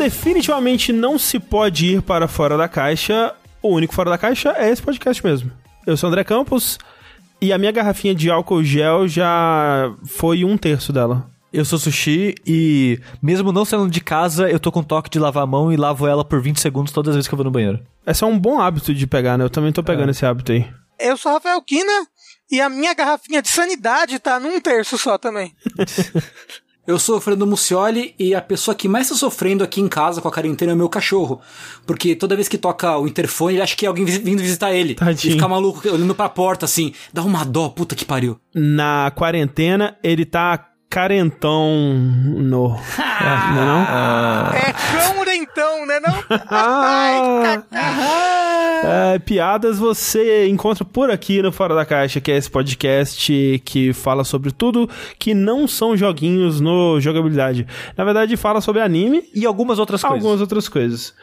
definitivamente não se pode ir para fora da caixa, o único fora da caixa é esse podcast mesmo. Eu sou o André Campos e a minha garrafinha de álcool gel já foi um terço dela. Eu sou Sushi e, mesmo não saindo de casa, eu tô com toque de lavar a mão e lavo ela por 20 segundos todas as vezes que eu vou no banheiro. Esse é um bom hábito de pegar, né? Eu também tô pegando é. esse hábito aí. Eu sou Rafael Kina e a minha garrafinha de sanidade tá num terço só também. Eu sou o Fernando Mucioli e a pessoa que mais tá sofrendo aqui em casa com a quarentena é o meu cachorro. Porque toda vez que toca o interfone, ele acha que é alguém vindo visitar ele. Tadinho. E fica maluco olhando pra porta assim. Dá uma dó, puta que pariu. Na quarentena, ele tá carentão no. Ah, não é não? Ah. É cão né não? Ai, é, piadas você encontra por aqui no Fora da Caixa, que é esse podcast que fala sobre tudo que não são joguinhos no jogabilidade. Na verdade, fala sobre anime e algumas outras coisas. Algumas outras coisas.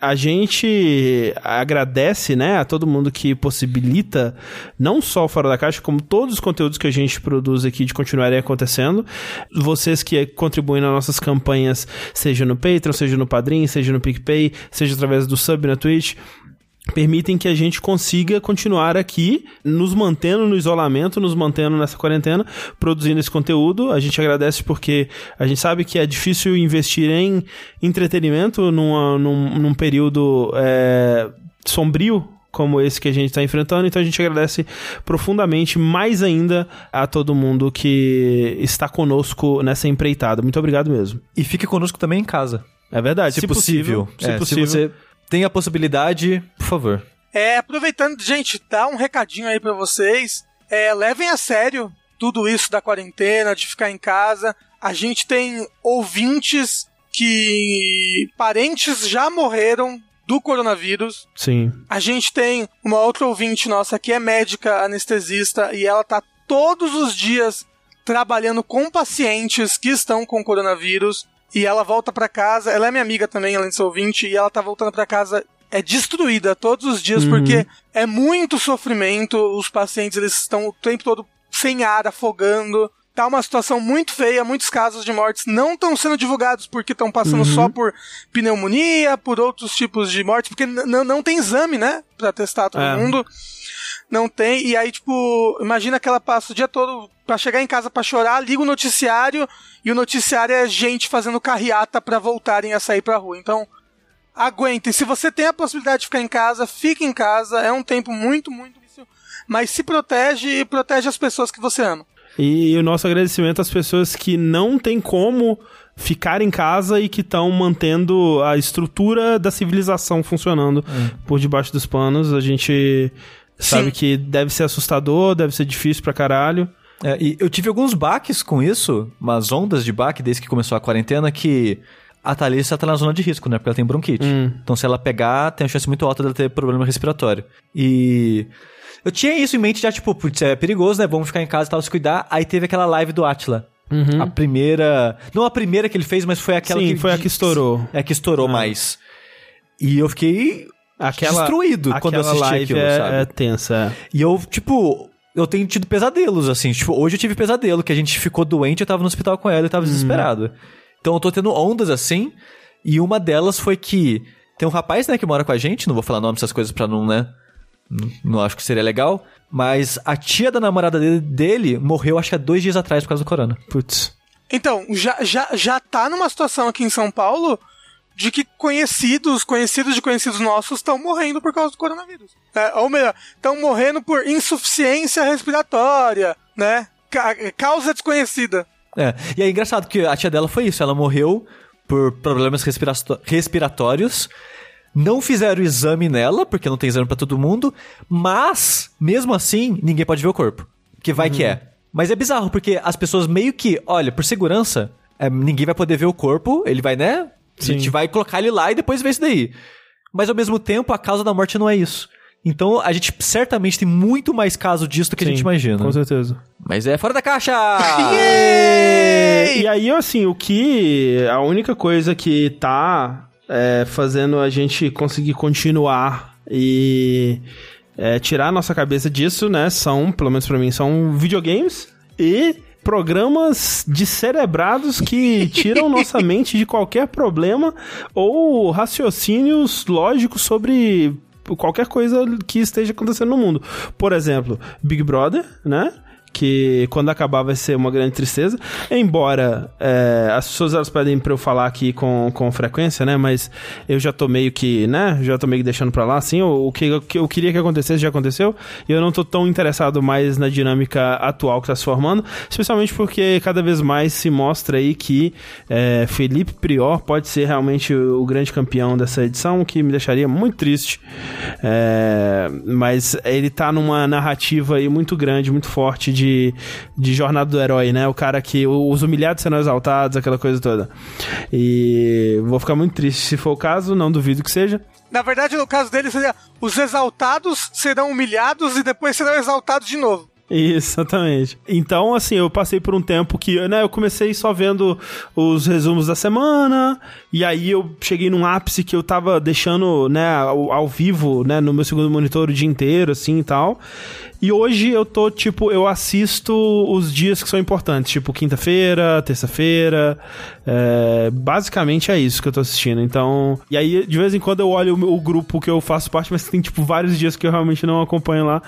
A gente agradece, né, a todo mundo que possibilita não só o Fora da Caixa, como todos os conteúdos que a gente produz aqui de continuarem acontecendo. Vocês que contribuem nas nossas campanhas, seja no Patreon, seja no Padrim, seja no PicPay, seja através do sub na Twitch, permitem que a gente consiga continuar aqui, nos mantendo no isolamento, nos mantendo nessa quarentena, produzindo esse conteúdo. A gente agradece porque a gente sabe que é difícil investir em entretenimento numa, num, num período é, sombrio como esse que a gente está enfrentando. Então a gente agradece profundamente, mais ainda, a todo mundo que está conosco nessa empreitada. Muito obrigado mesmo. E fique conosco também em casa. É verdade, se, se possível. possível. Se, é, possível. se você tem a possibilidade, por favor. É, aproveitando, gente, dá um recadinho aí para vocês. É, levem a sério tudo isso da quarentena, de ficar em casa. A gente tem ouvintes que parentes já morreram do coronavírus. Sim. A gente tem uma outra ouvinte nossa que é médica anestesista e ela tá todos os dias trabalhando com pacientes que estão com coronavírus. E ela volta para casa, ela é minha amiga também, além de ser ouvinte, e ela tá voltando para casa é destruída todos os dias uhum. porque é muito sofrimento, os pacientes eles estão o tempo todo sem ar, afogando. Tá uma situação muito feia, muitos casos de mortes não estão sendo divulgados porque estão passando uhum. só por pneumonia, por outros tipos de mortes, porque não tem exame, né, para testar todo é. mundo. Não tem, e aí, tipo, imagina que ela passa o dia todo para chegar em casa para chorar, liga o noticiário e o noticiário é gente fazendo carreata para voltarem a sair pra rua. Então, aguentem. Se você tem a possibilidade de ficar em casa, fique em casa. É um tempo muito, muito difícil. Mas se protege e protege as pessoas que você ama. E o nosso agradecimento às pessoas que não tem como ficar em casa e que estão mantendo a estrutura da civilização funcionando hum. por debaixo dos panos. A gente Sim. sabe que deve ser assustador, deve ser difícil pra caralho. É, e eu tive alguns baques com isso, umas ondas de baque desde que começou a quarentena, que a Thalissa tá na zona de risco, né? Porque ela tem bronquite. Hum. Então, se ela pegar, tem a chance muito alta dela ter problema respiratório. E. Eu tinha isso em mente já, tipo, putz, é perigoso, né? Vamos ficar em casa e tal, se cuidar. Aí teve aquela live do Atila. Uhum. A primeira. Não a primeira que ele fez, mas foi aquela Sim, que. foi a que estourou. É a que estourou ah. mais. E eu fiquei. Aquela, destruído quando eu assisti live aquilo, é, sabe? É tensa. É. E eu, tipo, eu tenho tido pesadelos, assim. Tipo, hoje eu tive pesadelo, que a gente ficou doente, eu tava no hospital com ela e tava uhum. desesperado. Então eu tô tendo ondas assim. E uma delas foi que tem um rapaz, né, que mora com a gente, não vou falar nome dessas coisas pra não, né? Não, acho que seria legal. Mas a tia da namorada dele, dele morreu, acho que há dois dias atrás por causa do corona. Putz. Então, já, já, já tá numa situação aqui em São Paulo de que conhecidos, conhecidos de conhecidos nossos estão morrendo por causa do coronavírus. É, ou melhor, estão morrendo por insuficiência respiratória, né? Ca causa desconhecida. É, e é engraçado que a tia dela foi isso, ela morreu por problemas respiratórios. Não fizeram exame nela, porque não tem exame para todo mundo, mas, mesmo assim, ninguém pode ver o corpo. Que vai uhum. que é. Mas é bizarro, porque as pessoas meio que, olha, por segurança, é, ninguém vai poder ver o corpo, ele vai, né? Sim. A gente vai colocar ele lá e depois ver isso daí. Mas ao mesmo tempo, a causa da morte não é isso. Então a gente certamente tem muito mais caso disso do que Sim, a gente imagina. Com certeza. Mas é fora da caixa! e aí, assim, o que. A única coisa que tá é, fazendo a gente conseguir continuar e é, tirar a nossa cabeça disso, né? São, pelo menos pra mim, são videogames e programas descerebrados que tiram nossa mente de qualquer problema ou raciocínios lógicos sobre qualquer coisa que esteja acontecendo no mundo. Por exemplo, Big Brother, né? Que quando acabar vai ser uma grande tristeza. Embora é, as pessoas elas pedem pra eu falar aqui com, com frequência, né? Mas eu já tô meio que, né? Já tô meio que deixando pra lá, assim. O, o que eu, que eu queria que acontecesse já aconteceu. E eu não tô tão interessado mais na dinâmica atual que tá se formando. Especialmente porque cada vez mais se mostra aí que é, Felipe Prior pode ser realmente o, o, grande campeão dessa edição, que me deixaria muito triste. É, mas ele tá numa narrativa aí muito grande, muito forte de de, de jornada do herói, né? O cara que. Os humilhados serão exaltados, aquela coisa toda. E vou ficar muito triste se for o caso, não duvido que seja. Na verdade, no caso dele, seria os exaltados serão humilhados e depois serão exaltados de novo. Exatamente. Então, assim, eu passei por um tempo que, né, eu comecei só vendo os resumos da semana, e aí eu cheguei num ápice que eu tava deixando, né, ao, ao vivo, né, no meu segundo monitor o dia inteiro, assim, e tal. E hoje eu tô, tipo, eu assisto os dias que são importantes, tipo quinta-feira, terça-feira. É, basicamente é isso que eu tô assistindo. Então. E aí, de vez em quando eu olho o, o, grupo que eu faço parte, mas tem, tipo, vários dias que eu realmente não acompanho lá.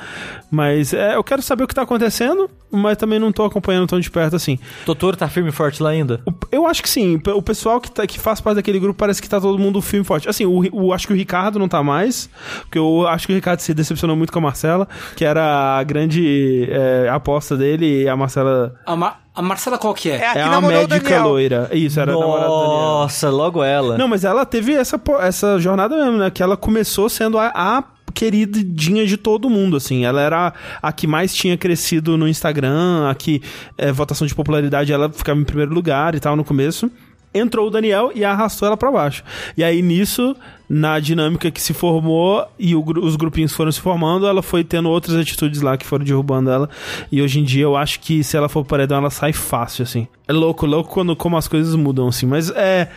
Mas é, eu quero saber o que tá acontecendo, mas também não tô acompanhando tão de perto assim. Doutor tá firme e forte lá ainda? O, eu acho que sim. O pessoal que, tá, que faz parte daquele grupo parece que tá todo mundo firme e forte. Assim, o, o, acho que o Ricardo não tá mais, porque eu acho que o Ricardo se decepcionou muito com a Marcela, que era a grande é, aposta dele e a Marcela. A, Ma a Marcela qual que é? É a, é a médica loira. Isso, era Nossa, a Nossa, logo ela. Não, mas ela teve essa, essa jornada mesmo, né? Que ela começou sendo a, a queridinha de todo mundo, assim. Ela era a que mais tinha crescido no Instagram, a que é, votação de popularidade ela ficava em primeiro lugar e tal no começo entrou o Daniel e arrastou ela para baixo. E aí nisso, na dinâmica que se formou e o, os grupinhos foram se formando, ela foi tendo outras atitudes lá que foram derrubando ela. E hoje em dia eu acho que se ela for paredão, ela sai fácil, assim. É louco, louco quando como as coisas mudam, assim. Mas é.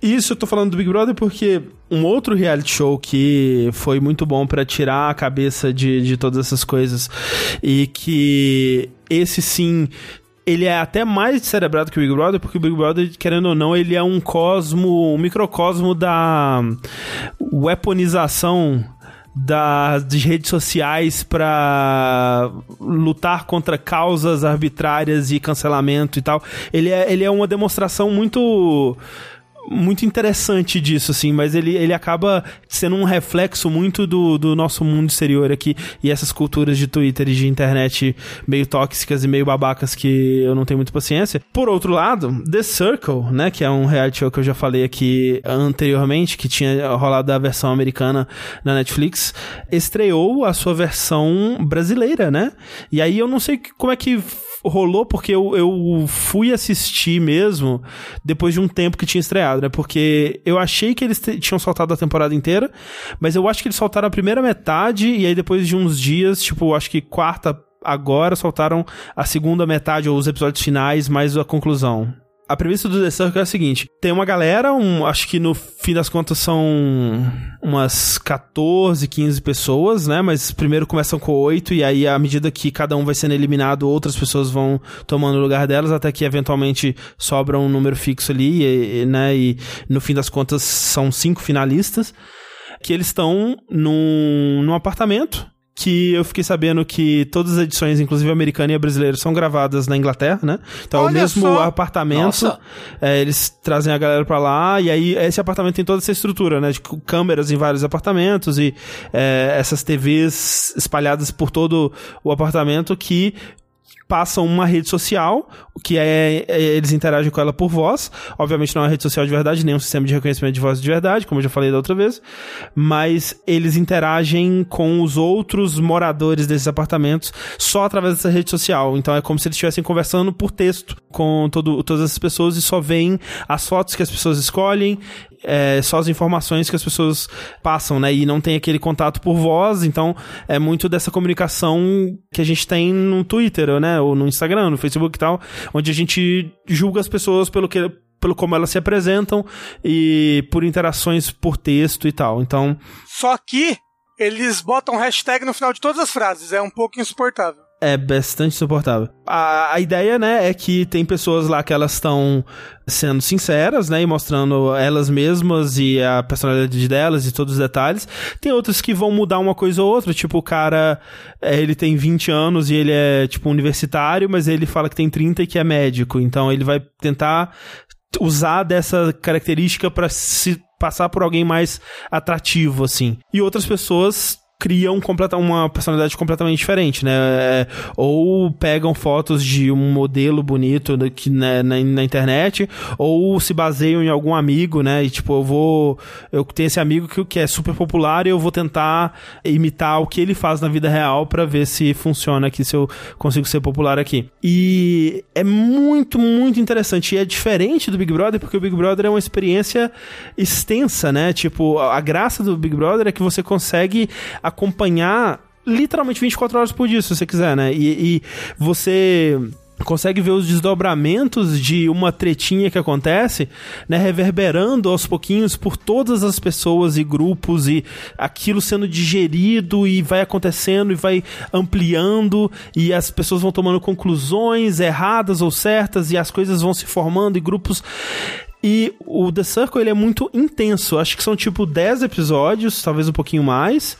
Isso eu tô falando do Big Brother porque um outro reality show que foi muito bom para tirar a cabeça de, de todas essas coisas e que esse sim ele é até mais cerebrado que o Big Brother, porque o Big Brother, querendo ou não, ele é um cosmo, um microcosmo da weaponização das redes sociais para lutar contra causas arbitrárias e cancelamento e tal. Ele é, ele é uma demonstração muito muito interessante disso, assim, mas ele, ele acaba sendo um reflexo muito do, do nosso mundo exterior aqui e essas culturas de Twitter e de internet meio tóxicas e meio babacas que eu não tenho muita paciência. Por outro lado, The Circle, né, que é um reality show que eu já falei aqui anteriormente, que tinha rolado a versão americana na Netflix, estreou a sua versão brasileira, né? E aí eu não sei como é que rolou porque eu, eu fui assistir mesmo depois de um tempo que tinha estreado, né? Porque eu achei que eles tinham soltado a temporada inteira, mas eu acho que eles soltaram a primeira metade e aí depois de uns dias, tipo, acho que quarta agora soltaram a segunda metade ou os episódios finais mais a conclusão a premissa do The Circle é a seguinte: tem uma galera, um, acho que no fim das contas são umas 14, 15 pessoas, né? Mas primeiro começam com 8 e aí à medida que cada um vai sendo eliminado, outras pessoas vão tomando o lugar delas até que eventualmente sobra um número fixo ali, e, né? E no fim das contas são cinco finalistas que eles estão num, num apartamento que eu fiquei sabendo que todas as edições, inclusive americana e brasileira, são gravadas na Inglaterra, né? Então, Olha o mesmo só. apartamento, é, eles trazem a galera pra lá, e aí esse apartamento tem toda essa estrutura, né? De câmeras em vários apartamentos e é, essas TVs espalhadas por todo o apartamento que passam uma rede social, que é, é, eles interagem com ela por voz. Obviamente não é uma rede social de verdade, nem um sistema de reconhecimento de voz de verdade, como eu já falei da outra vez, mas eles interagem com os outros moradores desses apartamentos só através dessa rede social. Então é como se eles estivessem conversando por texto com todo, todas essas pessoas e só veem as fotos que as pessoas escolhem é, só as informações que as pessoas passam, né? E não tem aquele contato por voz, então é muito dessa comunicação que a gente tem no Twitter, né? Ou no Instagram, no Facebook e tal, onde a gente julga as pessoas pelo que pelo como elas se apresentam e por interações por texto e tal. Então, só que eles botam hashtag no final de todas as frases, é um pouco insuportável. É bastante insuportável. A, a ideia, né, é que tem pessoas lá que elas estão sendo sinceras, né, e mostrando elas mesmas e a personalidade delas e todos os detalhes. Tem outras que vão mudar uma coisa ou outra, tipo o cara, é, ele tem 20 anos e ele é tipo universitário, mas ele fala que tem 30 e que é médico. Então ele vai tentar usar dessa característica para se passar por alguém mais atrativo assim. E outras pessoas criam completa, uma personalidade completamente diferente, né? É, ou pegam fotos de um modelo bonito que, né, na, na, internet, ou se baseiam em algum amigo, né? E tipo, eu vou. Eu tenho esse amigo que, que é super popular e eu vou tentar imitar o que ele faz na vida real para ver se funciona aqui, se eu consigo ser popular aqui. E é muito, muito interessante. E é diferente do Big Brother, porque o Big Brother é uma experiência extensa, né? Tipo, a graça do Big Brother é que você consegue acompanhar literalmente 24 horas por dia, se você quiser, né? E, e você consegue ver os desdobramentos de uma tretinha que acontece, né, reverberando aos pouquinhos por todas as pessoas e grupos e aquilo sendo digerido e vai acontecendo e vai ampliando e as pessoas vão tomando conclusões erradas ou certas e as coisas vão se formando e grupos e o The Circle ele é muito intenso. Acho que são tipo 10 episódios, talvez um pouquinho mais.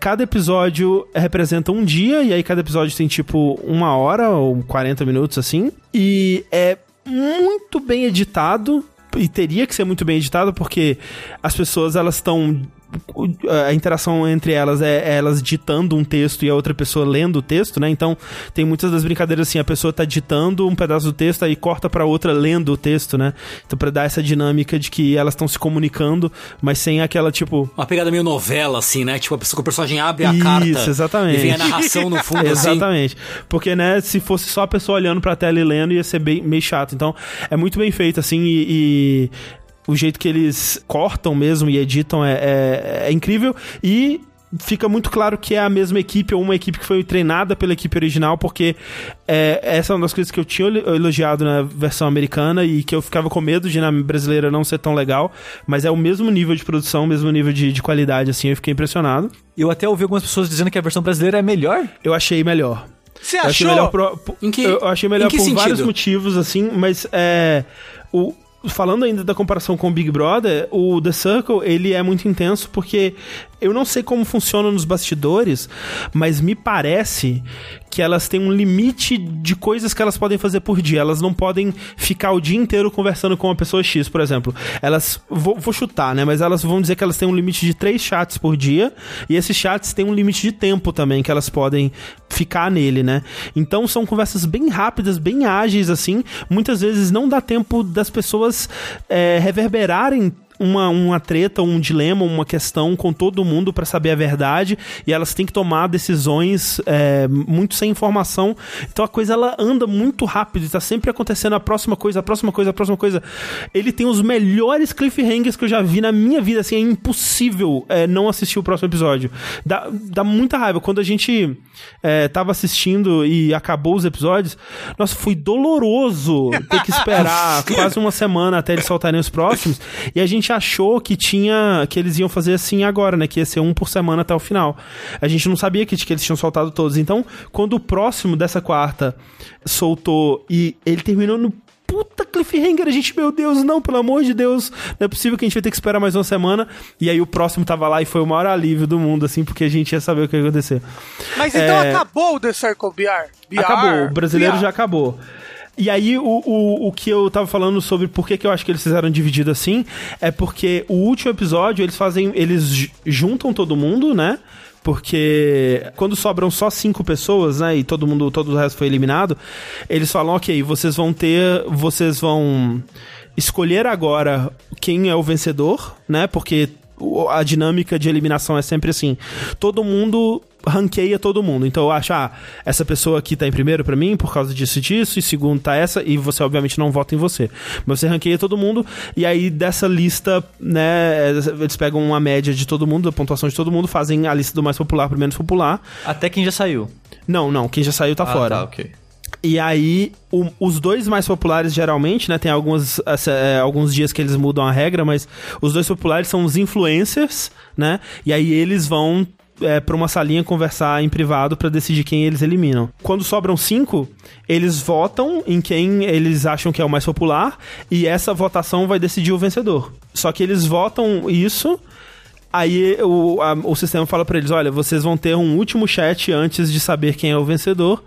Cada episódio representa um dia, e aí cada episódio tem tipo uma hora ou 40 minutos assim. E é muito bem editado. E teria que ser muito bem editado porque as pessoas elas estão a interação entre elas é, é elas ditando um texto e a outra pessoa lendo o texto, né? Então tem muitas das brincadeiras assim, a pessoa tá ditando um pedaço do texto aí corta para outra lendo o texto, né? Então para dar essa dinâmica de que elas estão se comunicando, mas sem aquela tipo uma pegada meio novela assim, né? Tipo a pessoa que o personagem abre a Isso, carta exatamente. e vem a narração no fundo assim. Exatamente. Porque né, se fosse só a pessoa olhando para a tela e lendo ia ser bem meio chato. Então é muito bem feito assim e, e o jeito que eles cortam mesmo e editam é, é, é incrível. E fica muito claro que é a mesma equipe ou uma equipe que foi treinada pela equipe original, porque é, essa é uma das coisas que eu tinha elogiado na versão americana e que eu ficava com medo de na brasileira não ser tão legal, mas é o mesmo nível de produção, o mesmo nível de, de qualidade, assim, eu fiquei impressionado. Eu até ouvi algumas pessoas dizendo que a versão brasileira é melhor. Eu achei melhor. Você achou? Eu achei melhor, pro, em que, eu achei melhor por sentido? vários motivos, assim, mas é, o, falando ainda da comparação com o Big Brother, o The Circle, ele é muito intenso porque eu não sei como funciona nos bastidores, mas me parece que elas têm um limite de coisas que elas podem fazer por dia. Elas não podem ficar o dia inteiro conversando com uma pessoa X, por exemplo. Elas, vou, vou chutar, né? Mas elas vão dizer que elas têm um limite de três chats por dia, e esses chats têm um limite de tempo também que elas podem ficar nele, né? Então são conversas bem rápidas, bem ágeis, assim. Muitas vezes não dá tempo das pessoas é, reverberarem uma, uma treta, um dilema, uma questão com todo mundo para saber a verdade e elas têm que tomar decisões é, muito sem informação. Então a coisa ela anda muito rápido, está sempre acontecendo a próxima coisa, a próxima coisa, a próxima coisa. Ele tem os melhores cliffhangers que eu já vi na minha vida, assim, é impossível é, não assistir o próximo episódio. Dá, dá muita raiva. Quando a gente é, tava assistindo e acabou os episódios, nossa, foi doloroso ter que esperar quase uma semana até eles soltarem os próximos. E a gente achou que tinha. que eles iam fazer assim agora, né? Que ia ser um por semana até o final. A gente não sabia que, que eles tinham soltado todos. Então, quando o próximo dessa quarta soltou e ele terminou no puta cliffhanger. A gente, meu Deus, não, pelo amor de Deus, não é possível que a gente vai ter que esperar mais uma semana. E aí o próximo tava lá e foi o maior alívio do mundo, assim, porque a gente ia saber o que ia acontecer. Mas então é... acabou o The Circle BR? BR? Acabou, o brasileiro BR. já acabou. E aí, o, o, o que eu tava falando sobre por que, que eu acho que eles fizeram dividido assim é porque o último episódio eles fazem. Eles juntam todo mundo, né? Porque quando sobram só cinco pessoas, né, e todo mundo, todo o resto foi eliminado, eles falam, ok, vocês vão ter, vocês vão escolher agora quem é o vencedor, né, porque a dinâmica de eliminação é sempre assim, todo mundo ranqueia todo mundo. Então eu acho, ah, essa pessoa aqui tá em primeiro para mim por causa disso e disso, e segundo tá essa, e você obviamente não vota em você. Mas você ranqueia todo mundo, e aí dessa lista, né, eles pegam uma média de todo mundo, a pontuação de todo mundo, fazem a lista do mais popular pro menos popular. Até quem já saiu. Não, não, quem já saiu tá ah, fora. Tá, ok. E aí, o, os dois mais populares, geralmente, né? Tem algumas, é, alguns dias que eles mudam a regra, mas os dois populares são os influencers, né? E aí eles vão é, pra uma salinha conversar em privado para decidir quem eles eliminam. Quando sobram cinco, eles votam em quem eles acham que é o mais popular e essa votação vai decidir o vencedor. Só que eles votam isso Aí o, a, o sistema fala para eles: olha, vocês vão ter um último chat antes de saber quem é o vencedor.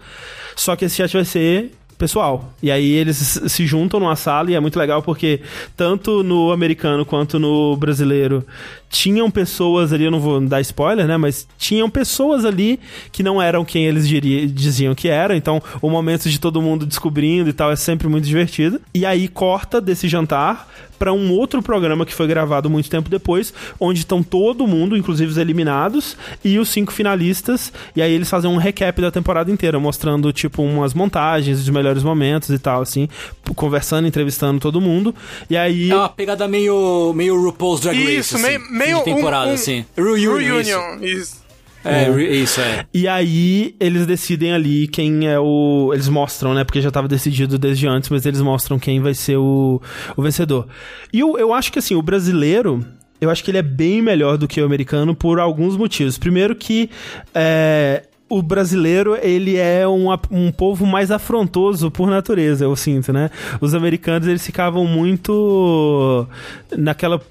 Só que esse chat vai ser pessoal. E aí eles se juntam numa sala e é muito legal porque tanto no americano quanto no brasileiro tinham pessoas ali, eu não vou dar spoiler, né, mas tinham pessoas ali que não eram quem eles diria, diziam que eram, então o momento de todo mundo descobrindo e tal é sempre muito divertido. E aí corta desse jantar para um outro programa que foi gravado muito tempo depois, onde estão todo mundo, inclusive os eliminados, e os cinco finalistas, e aí eles fazem um recap da temporada inteira, mostrando, tipo, umas montagens dos melhores momentos e tal, assim, conversando, entrevistando todo mundo, e aí... É uma pegada meio, meio RuPaul's Drag Race, Isso, assim, meio, meio temporada, um, um assim. Reunion, Reunion isso. isso. É, é, isso, é. E aí eles decidem ali quem é o. Eles mostram, né? Porque já estava decidido desde antes, mas eles mostram quem vai ser o, o vencedor. E eu, eu acho que assim, o brasileiro. Eu acho que ele é bem melhor do que o americano por alguns motivos. Primeiro que é, o brasileiro, ele é um, um povo mais afrontoso por natureza, eu sinto, né? Os americanos, eles ficavam muito naquela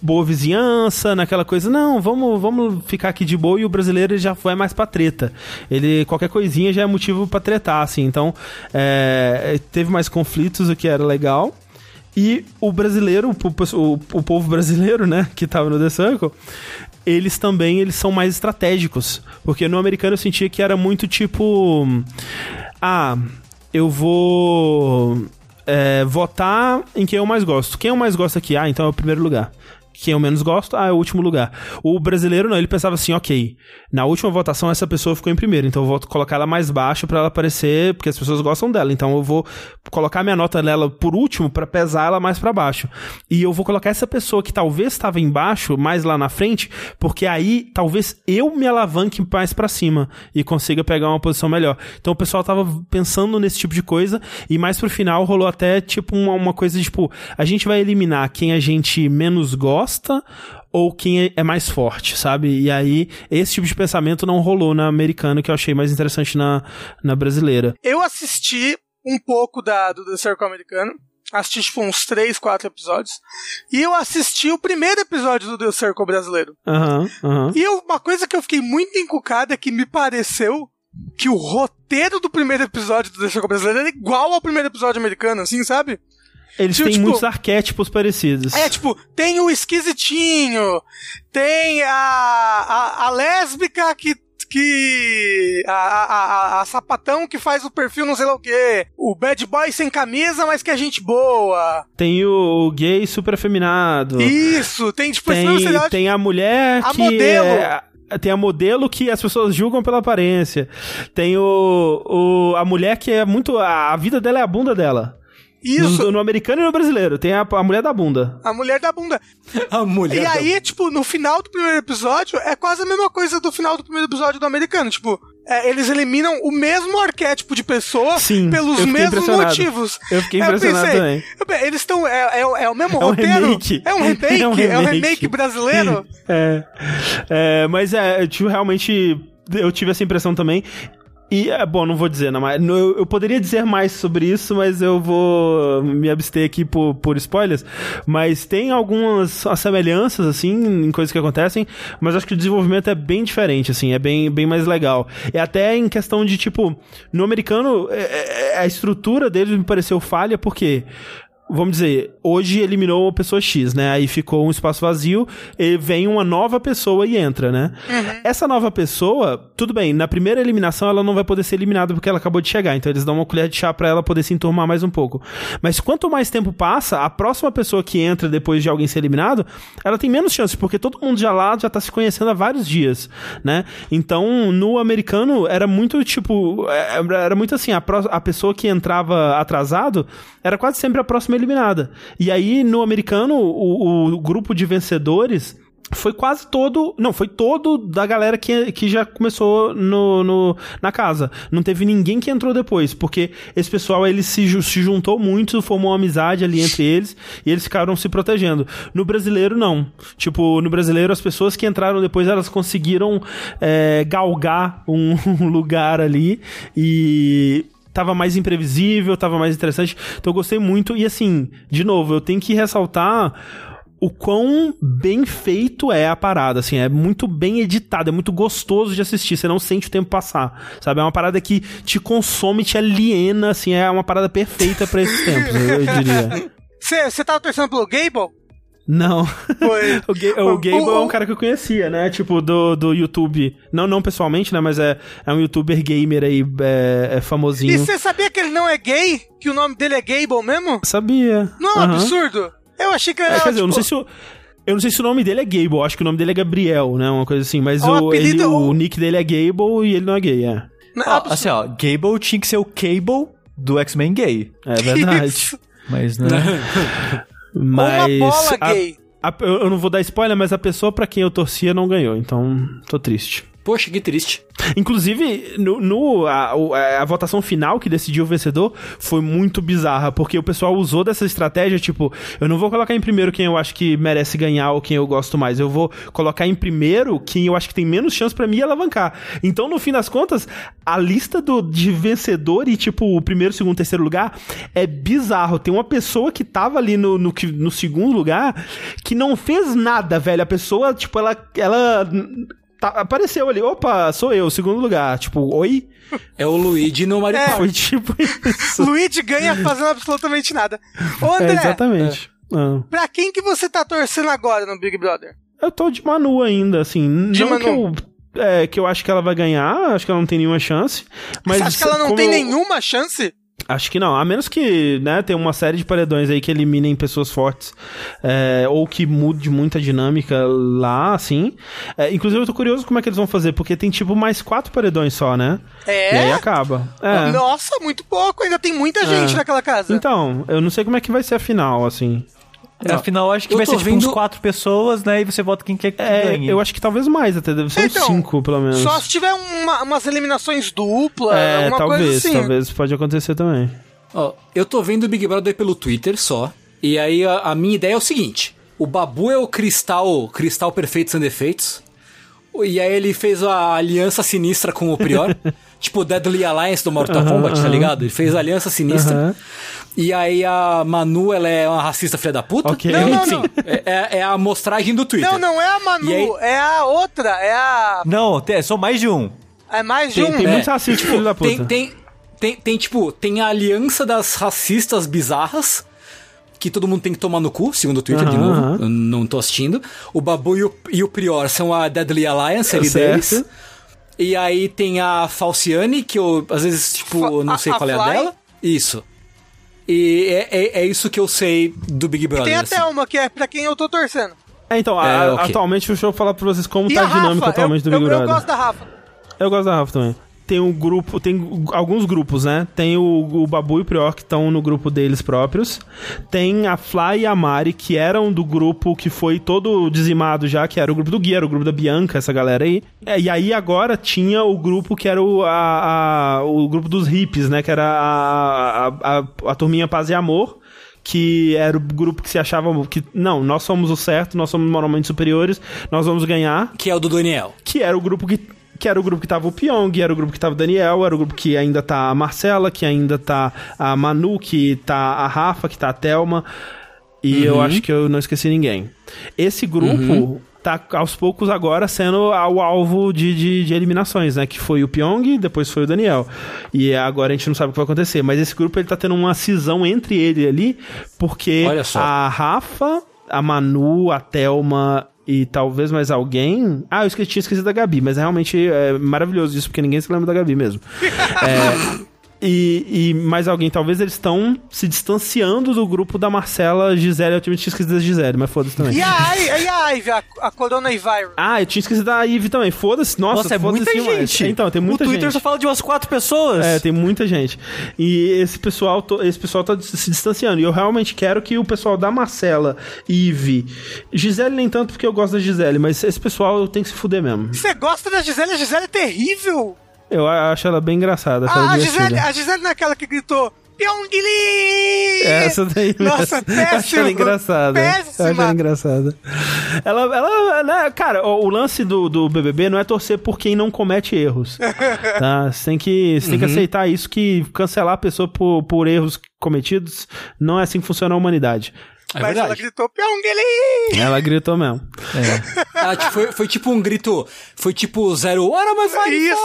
boa vizinhança, naquela coisa, não, vamos, vamos ficar aqui de boa, e o brasileiro já foi mais pra treta. Ele, qualquer coisinha já é motivo pra tretar, assim, então é, teve mais conflitos, o que era legal. E o brasileiro, o, o, o povo brasileiro, né, que tava no The Circle, eles também eles são mais estratégicos. Porque no americano eu sentia que era muito tipo. Ah, eu vou é, votar em quem eu mais gosto. Quem eu mais gosto aqui? Ah, então é o primeiro lugar quem eu menos gosto, ah, é o último lugar. O brasileiro não, ele pensava assim, ok, na última votação essa pessoa ficou em primeiro, então eu vou colocar ela mais baixo para ela aparecer, porque as pessoas gostam dela, então eu vou colocar minha nota nela por último para pesar ela mais para baixo. E eu vou colocar essa pessoa que talvez estava embaixo, mais lá na frente, porque aí talvez eu me alavanque mais para cima e consiga pegar uma posição melhor. Então o pessoal tava pensando nesse tipo de coisa e mais pro final rolou até tipo uma, uma coisa tipo, a gente vai eliminar quem a gente menos gosta gosta ou quem é, é mais forte, sabe? E aí, esse tipo de pensamento não rolou na americana, que eu achei mais interessante na, na brasileira. Eu assisti um pouco da, do The Circle americano. Assisti, tipo, uns 3, 4 episódios. E eu assisti o primeiro episódio do The Circle brasileiro. Uhum, uhum. E eu, uma coisa que eu fiquei muito encucada é que me pareceu que o roteiro do primeiro episódio do The Circle brasileiro era igual ao primeiro episódio americano, assim, sabe? Eles tipo, têm tipo, muitos arquétipos parecidos. É, tipo, tem o esquisitinho, tem a, a, a lésbica que que. A, a, a, a, sapatão que faz o perfil não sei lá o quê. O bad boy sem camisa, mas que é gente boa. Tem o, gay super afeminado. Isso, tem tipo tem, esse Tem a mulher a que. Modelo. É, tem a modelo que as pessoas julgam pela aparência. Tem o, o a mulher que é muito. A, a vida dela é a bunda dela. Isso. No, no, americano e no brasileiro. Tem a, a mulher da bunda. A mulher da bunda. a mulher E da... aí, tipo, no final do primeiro episódio, é quase a mesma coisa do final do primeiro episódio do americano. Tipo, é, eles eliminam o mesmo arquétipo de pessoa Sim, pelos mesmos motivos. Eu fiquei impressionado eu pensei, também. Eles estão. É, é, é, o mesmo é roteiro? Um remake. É um remake? é um remake, é um remake brasileiro? é. é. Mas é, eu tive realmente. Eu tive essa impressão também. E, é, bom, não vou dizer, não, mas eu, eu poderia dizer mais sobre isso, mas eu vou me abster aqui por, por spoilers. Mas tem algumas semelhanças, assim, em coisas que acontecem, mas acho que o desenvolvimento é bem diferente, assim, é bem, bem mais legal. E até em questão de, tipo, no americano, é, é, a estrutura dele me pareceu falha, porque vamos dizer, hoje eliminou a pessoa X, né? Aí ficou um espaço vazio, e vem uma nova pessoa e entra, né? Uhum. Essa nova pessoa, tudo bem, na primeira eliminação ela não vai poder ser eliminada porque ela acabou de chegar, então eles dão uma colher de chá para ela poder se enturmar mais um pouco. Mas quanto mais tempo passa, a próxima pessoa que entra depois de alguém ser eliminado, ela tem menos chances, porque todo mundo já lá já tá se conhecendo há vários dias, né? Então, no americano era muito tipo, é, era muito assim, a, a pessoa que entrava atrasado era quase sempre a próxima eliminada. E aí, no americano, o, o grupo de vencedores foi quase todo. Não, foi todo da galera que, que já começou no, no, na casa. Não teve ninguém que entrou depois, porque esse pessoal ele se, se juntou muito, formou uma amizade ali entre eles e eles ficaram se protegendo. No brasileiro, não. Tipo, no brasileiro, as pessoas que entraram depois elas conseguiram é, galgar um, um lugar ali e tava mais imprevisível, tava mais interessante. Então eu gostei muito. E assim, de novo, eu tenho que ressaltar o quão bem feito é a parada, assim, é muito bem editado, é muito gostoso de assistir, você não sente o tempo passar, sabe? É uma parada que te consome, te aliena, assim, é uma parada perfeita para esses tempos, eu, diria. Você tava torcendo pelo Gable? Não. Foi. o, Ga o Gable o, é um cara que eu conhecia, né? Tipo, do, do YouTube. Não, não pessoalmente, né? Mas é, é um youtuber gamer aí, é, é famosinho. E você sabia que ele não é gay? Que o nome dele é Gable mesmo? Sabia. Não é um uhum. absurdo? Eu achei que era. É, quer dizer, tipo... eu não sei tipo, se o. Eu não sei se o nome dele é Gable, acho que o nome dele é Gabriel, né? Uma coisa assim, mas o, o, apelido... ele, o nick dele é Gable e ele não é gay, é. Não, ó, assim, ó, Gable tinha que ser o Cable do X-Men gay. É verdade. mas, né? mas. Uma bola gay. A, a, eu não vou dar spoiler, mas a pessoa para quem eu torcia não ganhou, então tô triste. Poxa, que triste. Inclusive, no, no a, a, votação final que decidiu o vencedor foi muito bizarra, porque o pessoal usou dessa estratégia, tipo, eu não vou colocar em primeiro quem eu acho que merece ganhar ou quem eu gosto mais, eu vou colocar em primeiro quem eu acho que tem menos chance para me alavancar. Então, no fim das contas, a lista do, de vencedor e, tipo, o primeiro, segundo, terceiro lugar é bizarro. Tem uma pessoa que tava ali no, no, no segundo lugar que não fez nada, velho. A pessoa, tipo, ela, ela tá, apareceu ali, opa, sou eu, segundo lugar. Tipo, oi? É o Luigi no Mario é, Foi tipo isso. Luigi ganha fazendo absolutamente nada. Ô, André. É, exatamente. É. Ah. Pra quem que você tá torcendo agora no Big Brother? Eu tô de Manu ainda, assim. De não Manu. que eu é, que eu acho que ela vai ganhar, acho que ela não tem nenhuma chance. Mas Você acha que ela não tem eu... nenhuma chance? Acho que não, a menos que, né, tem uma série de paredões aí que eliminem pessoas fortes, é, ou que mude muita dinâmica lá, assim. É, inclusive eu tô curioso como é que eles vão fazer, porque tem tipo mais quatro paredões só, né? É? E aí acaba. É. Nossa, muito pouco, ainda tem muita gente é. naquela casa. Então, eu não sei como é que vai ser a final, assim. É, afinal, acho que vai ser tipo vendo... uns quatro pessoas, né? E você vota quem quer que é, ganhe. Eu acho que talvez mais, até deve ser então, uns cinco, pelo menos. Só se tiver uma, umas eliminações duplas, é, alguma talvez, coisa assim. Talvez pode acontecer também. Ó, eu tô vendo o Big Brother pelo Twitter só. E aí a, a minha ideia é o seguinte: o Babu é o cristal, cristal perfeito sem defeitos. E aí ele fez a aliança sinistra com o Prior. tipo Deadly Alliance do Mortal Kombat, tá ligado? Ele fez a aliança sinistra. E aí a Manu, ela é uma racista filha da puta. Okay. Não, não, não. É, é, a amostragem do Twitter. Não, não é a Manu, aí... é a outra, é a... Não, tem, são mais de um. É mais de tem, um. Tem é. muitos racistas filho da puta. Tem, tem, tem, tem, tipo, tem a aliança das racistas bizarras, que todo mundo tem que tomar no cu, segundo o Twitter, uhum, de novo. Uhum. Eu não tô assistindo. O Babu e o, e o Prior são a Deadly Alliance, ali deles. E aí tem a Falciane, que eu, às vezes, tipo, não sei a, qual a é a dela. Isso. E é, é, é, isso que eu sei do Big Brother. E tem a assim. Thelma, que é pra quem eu tô torcendo. É, então, é, a, okay. atualmente, deixa eu falar pra vocês como e tá a dinâmica Rafa, atualmente eu, do Big eu, Brother. Eu gosto da Rafa. Eu gosto da Rafa também tem um grupo, tem alguns grupos, né? Tem o, o Babu e o Prior que estão no grupo deles próprios. Tem a Fly e a Mari, que eram do grupo que foi todo dizimado já, que era o grupo do Gui, era o grupo da Bianca, essa galera aí. É, e aí agora tinha o grupo que era o, a, a, o grupo dos hippies, né? Que era a, a, a, a turminha Paz e Amor que era o grupo que se achava que não, nós somos o certo, nós somos moralmente superiores, nós vamos ganhar. Que é o do Daniel. Que era o grupo que que era o grupo que tava o Pyong, era o grupo que tava o Daniel, era o grupo que ainda tá a Marcela, que ainda tá a Manu, que tá a Rafa, que tá a Thelma. E uhum. eu acho que eu não esqueci ninguém. Esse grupo uhum. tá aos poucos agora sendo o alvo de, de, de, eliminações, né? Que foi o Pyong, depois foi o Daniel. E agora a gente não sabe o que vai acontecer. Mas esse grupo ele tá tendo uma cisão entre ele ali, porque a Rafa, a Manu, a Thelma e talvez mais alguém. Ah, eu esqueci, tinha esquecido da Gabi, mas é realmente é maravilhoso isso, porque ninguém se lembra da Gabi mesmo. é, e, e mais alguém. Talvez eles estão se distanciando do grupo da Marcela, Gisele. Eu tinha esquecido da Gisele, mas foda-se também. E a, I- e a Ivy, a, a Corona e Virus? Ah, eu tinha esquecido da Ivy também. Foda-se. Nossa, Nossa, é foda-se muita demais. gente. Então, tem muita O Twitter gente. só fala de umas quatro pessoas. É, tem muita gente. E esse pessoal, to- esse pessoal tá se distanciando. E eu realmente quero que o pessoal da Marcela, Ive, Gisele nem tanto porque eu gosto da Gisele, mas esse pessoal tem que se fuder mesmo. Você gosta da Gisele? A Gisele é terrível. Eu acho ela bem engraçada. acho Ah, a. Gisele, a Gisele não é aquela que gritou Pyongyi! Essa daí Nossa. Eu Acho ela engraçada. Eu Acho ela Péssima. engraçada. Ela, ela, né, cara, o, o lance do, do BBB não é torcer por quem não comete erros. tá? Você tem que, você tem que Uhum. aceitar isso, que cancelar a pessoa por, por erros cometidos não é assim que funciona a humanidade. É Mas ela verdade. gritou Pyongyi! Ela gritou mesmo. Ela, tipo, foi, foi tipo um grito. Foi tipo zero hora, mas vai Isso,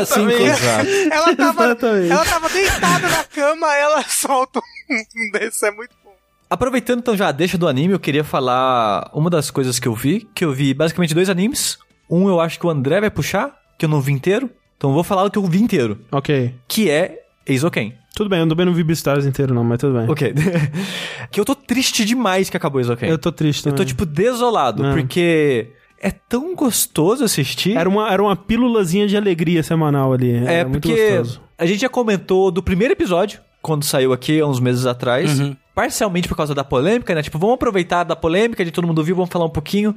assim, exatamente. com- Ela tava, Exatamente. ela tava deitada na cama, ela solta um desse, é muito bom. Aproveitando então já a deixa do anime, eu queria falar uma das coisas que eu vi, que eu vi basicamente dois animes. Um eu acho que o André vai puxar, que eu não vi inteiro. Então eu vou falar o que eu vi inteiro, Ok. que é Eizouken. Tudo bem, eu também não vi Beastars inteiro não, mas tudo bem. Ok. que eu tô triste demais que acabou Eizouken. Eu tô triste Eu também. tô, tipo, desolado, É. porque é tão gostoso assistir. Era uma, era uma pílulazinha de alegria semanal ali. É, Era muito porque gostoso. a gente já comentou do primeiro episódio, quando saiu aqui há uns meses atrás, Uhum. parcialmente por causa da polêmica, né? Tipo, vamos aproveitar da polêmica de todo mundo viu, vamos falar um pouquinho.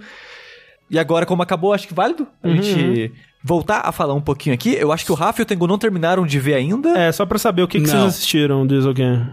E agora, como acabou, acho que válido a Uhum. gente voltar a falar um pouquinho aqui. Eu acho que o Rafa e o Tengu não terminaram de ver ainda. É, só pra saber o que, que vocês assistiram do Isogen.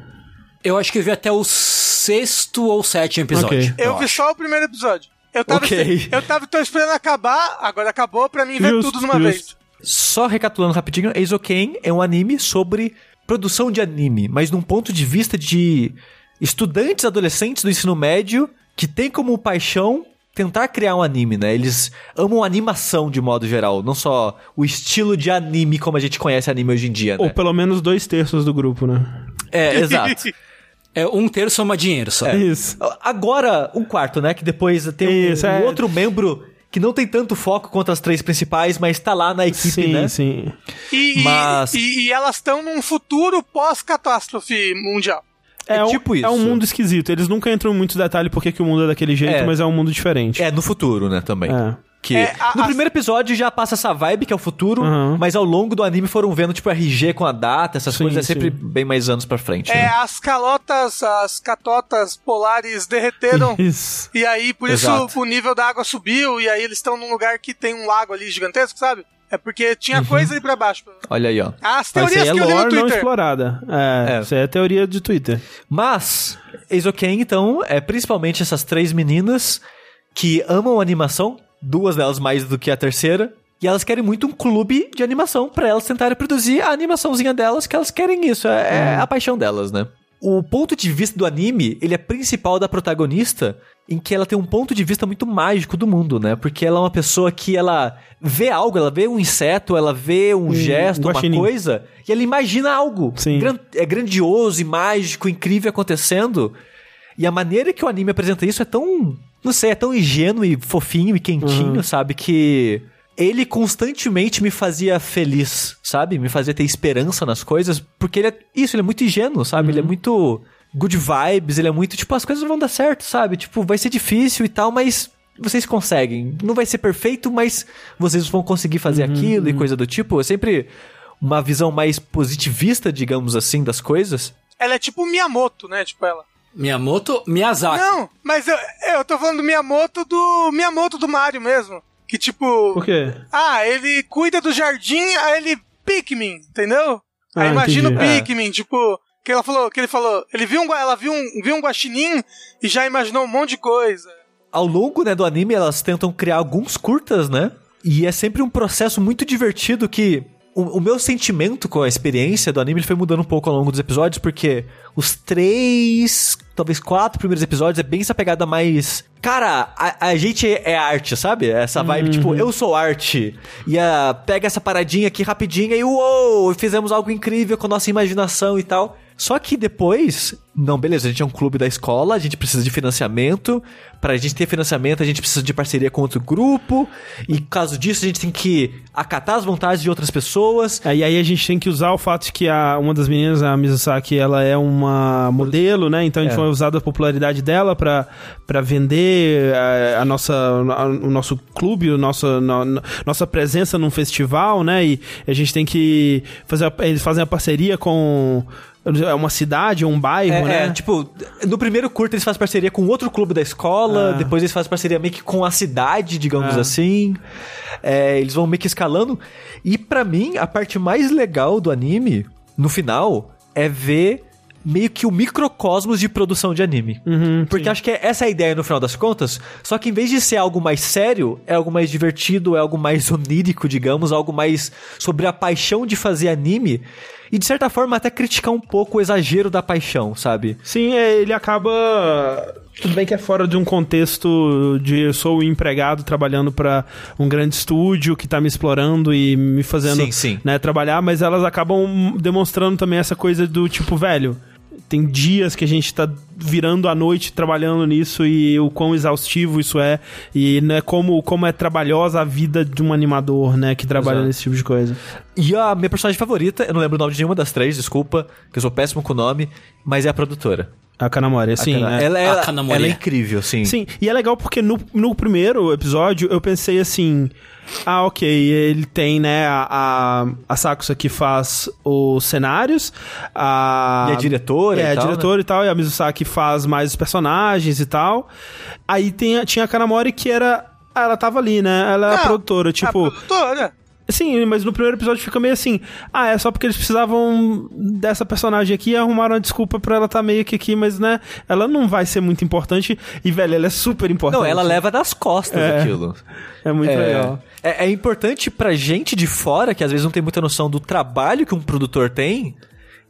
Eu acho que eu vi até o sexto ou sétimo episódio. Ok. Eu vi acho. só o primeiro episódio. Eu tava, Ok. eu tava tô esperando acabar, agora acabou pra mim ver tudo de uma justo. vez. Só recapitulando rapidinho, Eizouken é um anime sobre produção de anime, mas num ponto de vista de estudantes adolescentes do ensino médio que tem como paixão tentar criar um anime, né? Eles amam animação de modo geral, não só o estilo de anime como a gente conhece anime hoje em dia, né? Ou pelo menos dois terços do grupo, né? É, exato. É um terço soma dinheiro só. Isso. Agora, um quarto, né? Que depois tem um, Isso, um é. outro membro que não tem tanto foco quanto as três principais, mas tá lá na equipe, sim, né? sim. E, e- Mas- e, e elas estão num futuro pós-catástrofe mundial. É um- tipo isso. É um mundo esquisito. Eles nunca entram em muito detalhe porque que o mundo é daquele jeito, É. mas é um mundo diferente. É, no futuro, né, também. É. Que É, a- no as- primeiro episódio já passa essa vibe que é o futuro, Uhum. mas ao longo do anime foram vendo, tipo, RG com a data, essas Sim, coisas, é sempre sim. bem mais anos pra frente. É, né? as calotas, as catotas polares derreteram. Isso. E aí, por isso, Exato. o nível da água subiu, e aí eles estão num lugar que tem um lago ali gigantesco, sabe? É porque tinha Uhum. coisa ali pra baixo. Olha aí, ó. As Mas isso teorias aí é que eu li no lore não Twitter. explorada. É, É. isso aí é teoria de Twitter. Mas, Eizouken, então, é principalmente essas três meninas que amam animação, duas delas mais do que a terceira, e elas querem muito um clube de animação pra elas tentarem produzir a animaçãozinha delas, que elas querem isso, é, é a paixão delas, né? O ponto de vista do anime, ele é principal da protagonista, em que ela tem um ponto de vista muito mágico do mundo, né? Porque ela é uma pessoa que ela vê algo, ela vê um inseto, ela vê um gesto, uma guaxinim. coisa, e ela imagina algo. Sim. Gran- é grandioso e mágico, incrível acontecendo. E a maneira que o anime apresenta isso é tão. Não sei, é tão ingênuo e fofinho e quentinho, sabe? Que ele constantemente me fazia feliz, sabe? Me fazia ter esperança nas coisas. Porque ele é. Isso, ele é muito ingênuo, sabe? Ele é muito good vibes, ele é muito. Tipo, as coisas vão dar certo, sabe? Tipo, vai ser difícil e tal, mas. Vocês conseguem. Não vai ser perfeito, mas vocês vão conseguir fazer aquilo e coisa do tipo. É sempre uma visão mais positivista, digamos assim, das coisas. Ela é tipo Miyamoto, né? Tipo ela. Miyamoto Miyazaki. Não, mas eu, eu tô falando do Miyamoto do Miyamoto do Mario mesmo. Que tipo. Por quê? Ah, ele cuida do jardim, aí ele Pikmin, entendeu? Aí Ah, imagina o entendi. Pikmin, tipo, que ela falou, que ele falou, ele viu um, gua- ela viu um, viu um guaxinim e já imaginou um monte de coisa. Ao longo né, do anime, elas tentam criar alguns curtas, né? E é sempre um processo muito divertido que. O, o meu sentimento com a experiência do anime foi mudando um pouco ao longo dos episódios, porque os três, talvez quatro primeiros episódios é bem essa pegada mais. Cara, a, a gente é arte, sabe? Essa vibe, tipo, eu sou arte. E a, pega essa paradinha aqui rapidinha e uou, fizemos algo incrível com a nossa imaginação e tal. Só que depois não, beleza, a gente é um clube da escola, a gente precisa de financiamento. Pra gente ter financiamento, a gente precisa de parceria com outro grupo. E caso disso, a gente tem que acatar as vontades de outras pessoas. É, e aí a gente tem que usar o fato de que a, uma das meninas, a Mizusaki, ela é uma modelo, né? Então a gente é. vai usar a popularidade dela pra vender a, a nossa, a, o nosso clube, o nosso, no, nossa presença num festival, né? E a gente tem que fazer. Eles fazem a parceria com é uma cidade, um bairro, é, né? É, tipo, no primeiro curto eles fazem parceria com outro clube da escola, ah. depois eles fazem parceria meio que com a cidade, digamos ah. assim. É, eles vão meio que escalando. E para mim, a parte mais legal do anime, no final, é ver meio que o microcosmos de produção de anime. Uhum, Porque sim. acho que é essa a ideia no final das contas. Só que em vez de ser algo mais sério, é algo mais divertido, é algo mais onírico, digamos, algo mais sobre a paixão de fazer anime e de certa forma até criticar um pouco o exagero da paixão, sabe? Sim, é, ele acaba tudo bem que é fora de um contexto de eu sou o empregado trabalhando para um grande estúdio que tá me explorando e me fazendo sim, sim. Né, trabalhar, mas elas acabam demonstrando também essa coisa do tipo, velho, tem dias que a gente tá virando a noite trabalhando nisso e o quão exaustivo isso é e né, como, como é trabalhosa a vida de um animador, né, que trabalha Exato. nesse tipo de coisa. E a minha personagem favorita, eu não lembro o nome de nenhuma das três, desculpa, que eu sou péssimo com o nome, mas é a produtora. A Kanamori, sim. Kana... É. Ela, é, ela é incrível, sim. Sim, e é legal porque no, no primeiro episódio eu pensei assim... Ah, ok. Ele tem, né, a, a, a Sakusa que faz os cenários. A, e a diretora é, e tal. a diretora né? e tal. E a Mizusaki faz mais os personagens e tal. Aí tem, tinha a Kanamori que era. Ela tava ali, né? Ela é a produtora, tipo. A produtora. Sim, mas no primeiro episódio fica meio assim. Ah, é só porque eles precisavam dessa personagem aqui e arrumaram uma desculpa pra ela estar tá meio que aqui, mas né, ela não vai ser muito importante. E, velho, ela é super importante. Não, ela leva das costas é, aquilo. É muito é, legal. É, é importante pra gente de fora, que às vezes não tem muita noção do trabalho que um produtor tem,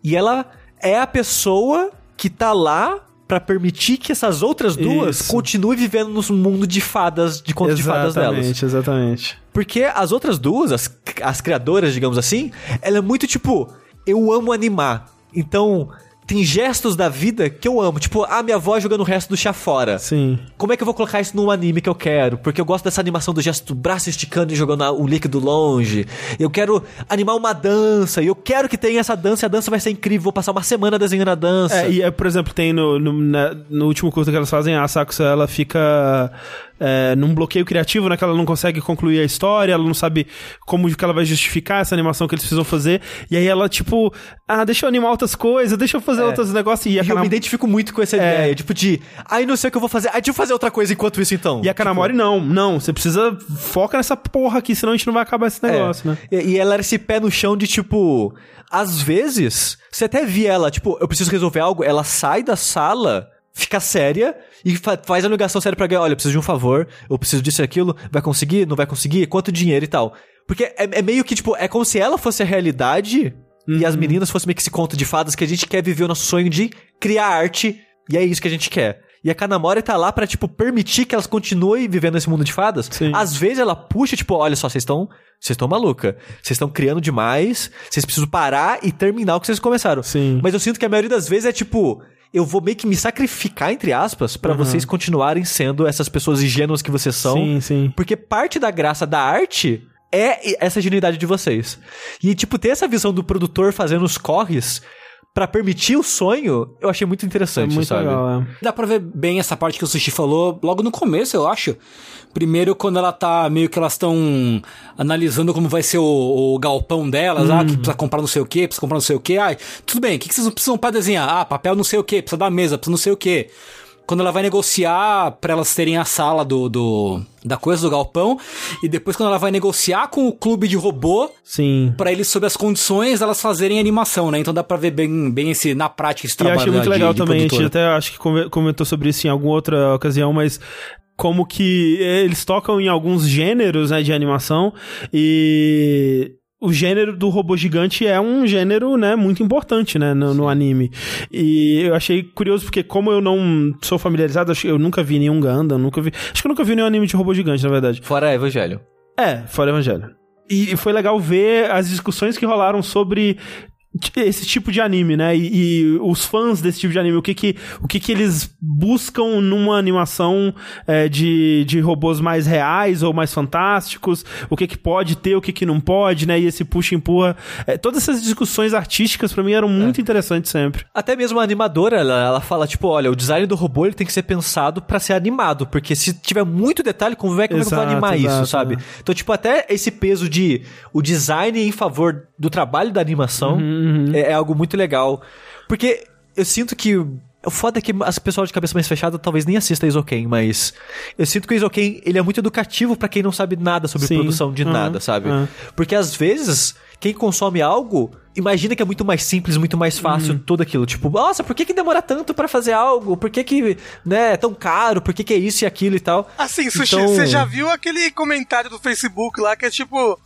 e ela é a pessoa que tá lá para permitir que essas outras duas Isso. continuem vivendo no mundo de fadas, de contos exatamente, de fadas delas. Exatamente, exatamente. Porque as outras duas, as, as criadoras, digamos assim, ela é muito tipo, eu amo animar. Então, tem gestos da vida que eu amo. Tipo, a minha avó jogando o resto do chá fora. Sim. Como é que eu vou colocar isso num anime que eu quero? Porque eu gosto dessa animação do gesto do braço esticando e jogando o líquido longe. Eu quero animar uma dança. E eu quero que tenha essa dança. E a dança vai ser incrível. Vou passar uma semana desenhando a dança. É, e, é, por exemplo, tem no, no, na, no último curso que elas fazem, a Sakusa, ela fica é, num bloqueio criativo, né? Que ela não consegue concluir a história, ela não sabe como que ela vai justificar essa animação que eles precisam fazer. E aí ela, tipo, ah, deixa eu animar outras coisas, deixa eu fazer é. outros negócios. E, e eu me identifico muito com essa é. ideia, tipo de, ai, não sei o que eu vou fazer, ai, deixa eu fazer outra coisa enquanto isso então. E a Kanamori tipo... não, não, você precisa foca nessa porra aqui, senão a gente não vai acabar esse é. negócio, né? E, e ela era esse pé no chão de, tipo, às vezes, você até via ela, tipo, eu preciso resolver algo, ela sai da sala fica séria e fa faz a ligação séria pra ganhar. Olha, eu preciso de um favor, eu preciso disso e aquilo, vai conseguir, não vai conseguir, quanto dinheiro e tal. Porque é, é meio que, tipo, é como se ela fosse a realidade uhum. e as uhum. meninas fossem meio que esse conto de fadas que a gente quer viver o nosso sonho de criar arte e é isso que a gente quer. E a Kanamori tá lá para tipo, permitir que elas continuem vivendo esse mundo de fadas. Sim. Às vezes ela puxa, tipo, olha só, vocês estão. Vocês estão maluca. Vocês estão criando demais. Vocês precisam parar e terminar o que vocês começaram. Sim. Mas eu sinto que a maioria das vezes é tipo eu vou meio que me sacrificar, entre aspas, para uhum. vocês continuarem sendo essas pessoas ingênuas que vocês são. Sim, sim. Porque parte da graça da arte é essa genuidade de vocês. E, tipo, ter essa visão do produtor fazendo os corres para permitir o sonho, eu achei muito interessante, é muito sabe? Legal, é. Dá pra ver bem essa parte que o Sushi falou logo no começo, eu acho. Primeiro, quando ela tá meio que elas estão analisando como vai ser o, o galpão delas, ah, que uhum. precisa comprar não sei o que, precisa comprar não sei o que. Ai, tudo bem, o que, que vocês precisam para desenhar? Ah, papel não sei o que, precisa da mesa, precisa não sei o que quando ela vai negociar para elas terem a sala do, do, da coisa do galpão e depois quando ela vai negociar com o clube de robô, sim, para eles sob as condições elas fazerem animação, né? Então dá para ver bem, bem esse na prática esse trabalho. E eu achei muito legal de, de também, a gente até acho que comentou sobre isso em alguma outra ocasião, mas como que eles tocam em alguns gêneros né, de animação e o gênero do robô gigante é um gênero, né, muito importante, né, no, no, anime. E eu achei curioso porque como eu não sou familiarizado, eu nunca vi nenhum Gundam, nunca vi... Acho que eu nunca vi nenhum anime de robô gigante, na verdade. Fora Evangelho. É, fora Evangelho. E foi legal ver as discussões que rolaram sobre esse tipo de anime, né? E, e, os fãs desse tipo de anime, o que que, o que, que eles buscam numa animação é, de, de robôs mais reais ou mais fantásticos, o que que pode ter, o que que não pode, né? E esse puxa e empurra. É, todas essas discussões artísticas para mim eram muito é. interessantes sempre. Até mesmo a animadora, ela, ela fala, tipo, olha, o design do robô ele tem que ser pensado para ser animado, porque se tiver muito detalhe, como é que eu vou animar exato, isso, sabe? Então, tipo, até esse peso de o design em favor do trabalho da animação uhum, uhum. É, é, algo muito legal. Porque eu sinto que. O foda é que as pessoas de cabeça mais fechada talvez nem assista Isoken, mas eu sinto que o Isoken ele é muito educativo para quem não sabe nada sobre Sim. produção de uhum, nada, sabe? Uhum. Porque às vezes quem consome algo imagina que é muito mais simples, muito mais fácil uhum. tudo aquilo. Tipo, nossa, por que, que demora tanto para fazer algo? Por que, que né, é tão caro? Por que, que é isso e aquilo e tal? Assim, Sushi, então... você já viu aquele comentário do Facebook lá que é tipo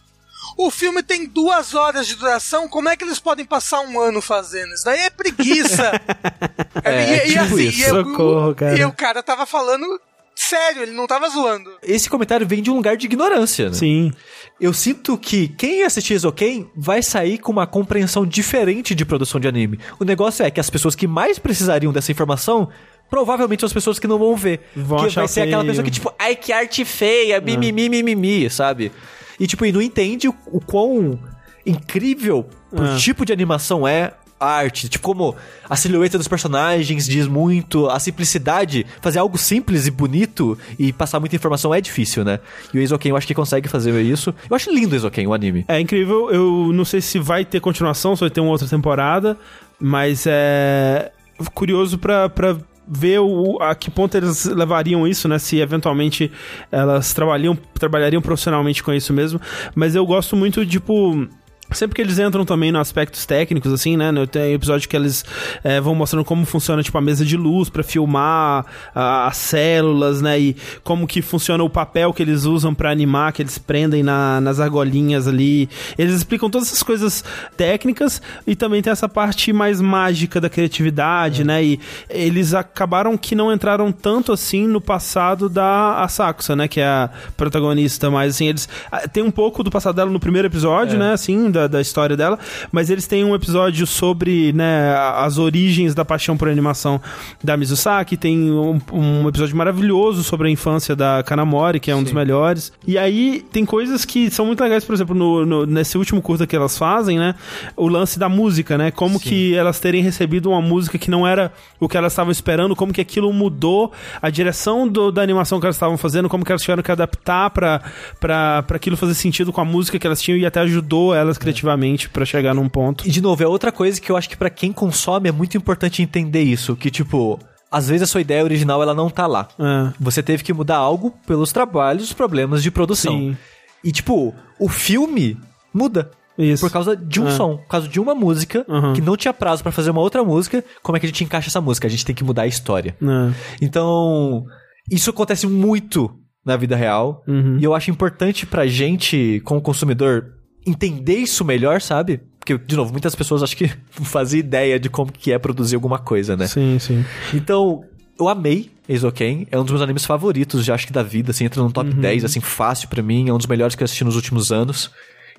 o filme tem duas horas de duração, como é que eles podem passar um ano fazendo? Isso daí é preguiça. é, e, tipo assim, isso. E, eu, Socorro, cara. e o cara tava falando sério, ele não tava zoando. Esse comentário vem de um lugar de ignorância, né? Sim. Eu sinto que quem assistir Ezoken vai sair com uma compreensão diferente de produção de anime. O negócio é que as pessoas que mais precisariam dessa informação provavelmente são as pessoas que não vão ver. Vão que vai ser feio. aquela pessoa que, tipo, ai, que arte feia, mimimi, mimimi, sabe? E, tipo, e não entende o, o quão incrível o é. tipo de animação é a arte. Tipo, como a silhueta dos personagens diz muito, a simplicidade, fazer algo simples e bonito e passar muita informação é difícil, né? E o Eizouken eu acho que consegue fazer isso. Eu acho lindo o Eizouken, o anime. É incrível, eu não sei se vai ter continuação, se vai ter uma outra temporada, mas é curioso pra, pra ver o, a que ponto eles levariam isso, né? Se eventualmente elas trabalhariam, trabalhariam profissionalmente com isso mesmo. Mas eu gosto muito, tipo Sempre que eles entram também nos aspectos técnicos, assim, né? Tem episódio que eles é, vão mostrando como funciona, tipo, a mesa de luz para filmar a, as células, né? E como que funciona o papel que eles usam para animar, que eles prendem na, nas argolinhas ali. Eles explicam todas essas coisas técnicas e também tem essa parte mais mágica da criatividade, é. né? E eles acabaram que não entraram tanto assim no passado da Asakusa, né? Que é a protagonista, mas assim, eles... Ah, tem um pouco do passado dela no primeiro episódio, é. né? Assim, da, da história dela, mas eles têm um episódio sobre né, as origens da paixão por animação da Mizusaki, tem um, um episódio maravilhoso sobre a infância da Kanamori, que é um Sim. dos melhores. E aí tem coisas que são muito legais, por exemplo, no, no, nesse último curta que elas fazem, né? O lance da música, né? Como Sim. que elas terem recebido uma música que não era o que elas estavam esperando, como que aquilo mudou a direção do, da animação que elas estavam fazendo, como que elas tiveram que adaptar para aquilo fazer sentido com a música que elas tinham e até ajudou elas criativamente para chegar num ponto. E de novo, é outra coisa que eu acho que para quem consome é muito importante entender isso, que tipo, às vezes a sua ideia original ela não tá lá. É. Você teve que mudar algo pelos trabalhos, problemas de produção. Sim. E tipo, o filme muda. Isso. Por causa de um é. som, por causa de uma música uhum. que não tinha prazo para fazer uma outra música. Como é que a gente encaixa essa música? A gente tem que mudar a história. É. Então, isso acontece muito na vida real. Uhum. E eu acho importante pra gente, como consumidor, entender isso melhor, sabe? Porque, de novo, muitas pessoas acho que não fazem ideia de como que é produzir alguma coisa, né? Sim, sim. Então, eu amei Eizouken, é um dos meus animes favoritos, já acho que da vida, assim, entra no top uhum. 10, assim, fácil para mim, é um dos melhores que eu assisti nos últimos anos.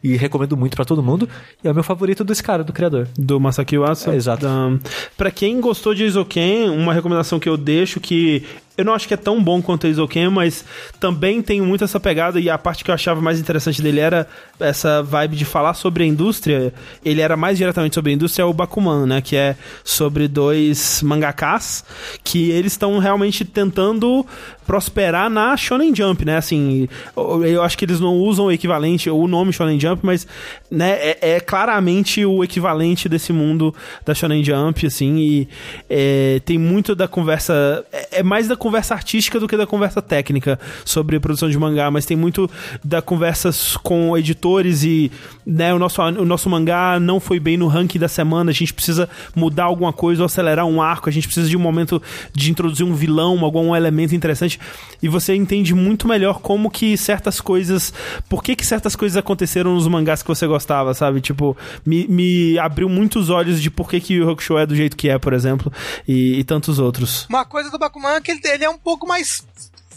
E recomendo muito para todo mundo. E é o meu favorito desse cara, do criador. Do Masaki Uasa. É, exato. Um, para quem gostou de Eizouken, uma recomendação que eu deixo que eu não acho que é tão bom quanto a Isoken, mas também tem muito essa pegada e a parte que eu achava mais interessante dele era essa vibe de falar sobre a indústria. Ele era mais diretamente sobre a indústria, é o Bakuman, né? Que é sobre dois mangakas que eles estão realmente tentando prosperar na Shonen Jump, né? Assim, eu acho que eles não usam o equivalente, o nome Shonen Jump, mas né, é, é claramente o equivalente desse mundo da Shonen Jump, assim, e é, tem muito da conversa, é, é mais da conversa artística do que da conversa técnica sobre produção de mangá, mas tem muito da conversas com editores e né, o, nosso, o nosso mangá não foi bem no ranking da semana, a gente precisa mudar alguma coisa ou acelerar um arco, a gente precisa de um momento de introduzir um vilão, algum elemento interessante, e você entende muito melhor como que certas coisas, por que que certas coisas aconteceram nos mangás que você gostava, sabe? Tipo, me, me abriu muitos olhos de por que que o Hakusho é do jeito que é, por exemplo, e, e tantos outros. Uma coisa do Bakuman é que ele, ele é um pouco mais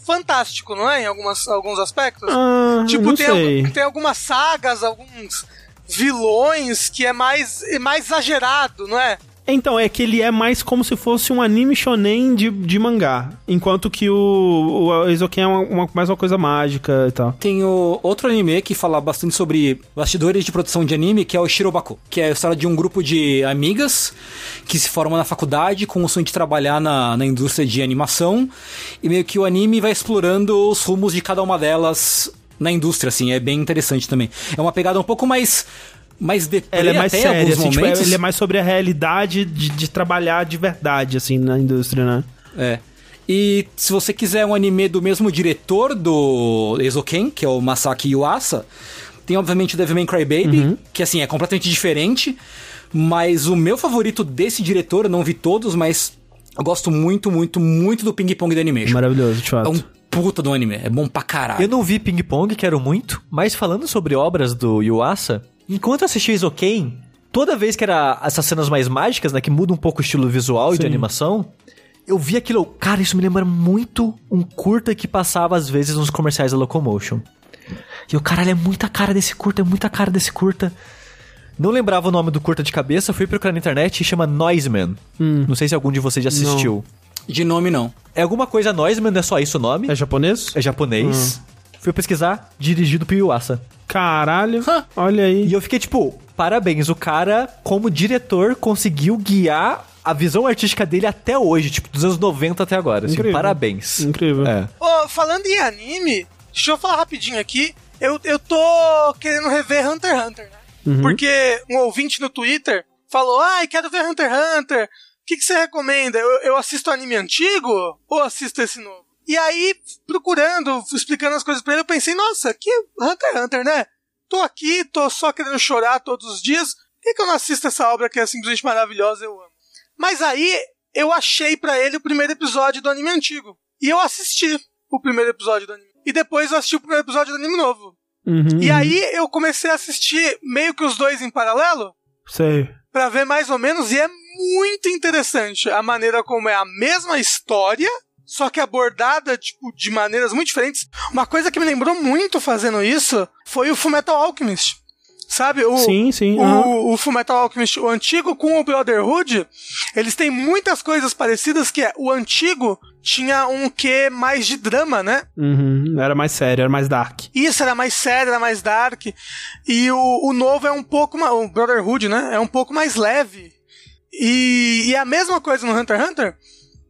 fantástico, não é? Em algumas, alguns aspectos. Ah, tipo, tem, tem algumas sagas, alguns vilões que é mais, é mais exagerado, não é? Então, é que ele é mais como se fosse um anime shonen de, de mangá. Enquanto que o, o Eizouken é uma, uma, mais uma coisa mágica e tal. Tem o outro anime que fala bastante sobre bastidores de produção de anime, que é o Shirobaku. Que é a história de um grupo de amigas que se formam na faculdade com o sonho de trabalhar na, na indústria de animação. E meio que o anime vai explorando os rumos de cada uma delas na indústria, assim. É bem interessante também. É uma pegada um pouco mais mais deprê Ela é mais séria, assim, tipo, ele é mais sobre a realidade de, de trabalhar de verdade, assim, na indústria, né? É. E se você quiser um anime do mesmo diretor do Eizouken, que é o Masaki Yuasa, tem obviamente o Devilman Crybaby, uhum. que assim, é completamente diferente, mas o meu favorito desse diretor, eu não vi todos, mas eu gosto muito, muito, muito do Ping Pong da Animation. Maravilhoso, de fato. É um puta do anime, é bom pra caralho. Eu não vi Ping Pong, quero muito, mas falando sobre obras do Yuasa, Enquanto eu assistia Isoken, toda vez que era essas cenas mais mágicas, né, que muda um pouco o estilo visual Sim. e de animação, eu vi aquilo, cara, isso me lembra muito um curta que passava às vezes nos comerciais da Locomotion. E o caralho, é muita cara desse curta, é muita cara desse curta. Não lembrava o nome do curta de cabeça, fui procurar na internet e chama Noiseman. Hum. Não sei se algum de vocês já assistiu. Não. De nome não. É alguma coisa Noiseman, não é só isso o nome? É japonês? É japonês. Hum. Fui pesquisar, dirigido por Yuasa. Caralho, olha aí. E eu fiquei tipo, parabéns, o cara, como diretor, conseguiu guiar a visão artística dele até hoje, tipo, dos anos 90 até agora. Assim, parabéns. Incrível. É. Oh, falando em anime, deixa eu falar rapidinho aqui. Eu, eu tô querendo rever Hunter x Hunter, né? Uhum. Porque um ouvinte no Twitter falou: Ai, quero ver Hunter x Hunter. O que, que você recomenda? Eu, eu assisto anime antigo ou assisto esse novo? E aí, procurando, explicando as coisas pra ele, eu pensei, nossa, que Hunter x Hunter, né? Tô aqui, tô só querendo chorar todos os dias. Por que, que eu não assisto essa obra que é simplesmente maravilhosa? Eu amo. Mas aí, eu achei para ele o primeiro episódio do anime antigo. E eu assisti o primeiro episódio do anime. E depois eu assisti o primeiro episódio do anime novo. Uhum. E aí eu comecei a assistir meio que os dois em paralelo. Sei. Pra ver mais ou menos, e é muito interessante a maneira como é a mesma história, só que abordada tipo, de maneiras muito diferentes. Uma coisa que me lembrou muito fazendo isso foi o Fullmetal Alchemist. Sabe? O, sim, sim. O, uhum. o Fullmetal Alchemist, o antigo com o Brotherhood, eles têm muitas coisas parecidas que é, o antigo tinha um quê mais de drama, né? Uhum, era mais sério, era mais dark. Isso, era mais sério, era mais dark. E o, o novo é um pouco, o Brotherhood, né? É um pouco mais leve. E, e a mesma coisa no Hunter x Hunter,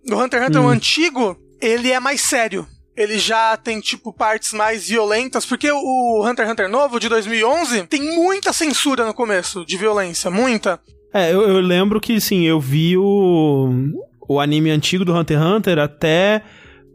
no Hunter x Hunter, hum. o antigo, ele é mais sério. Ele já tem, tipo, partes mais violentas, porque o Hunter x Hunter novo, de 2011, tem muita censura no começo, de violência, muita. É, eu, eu lembro que, sim, eu vi o, o anime antigo do Hunter x Hunter até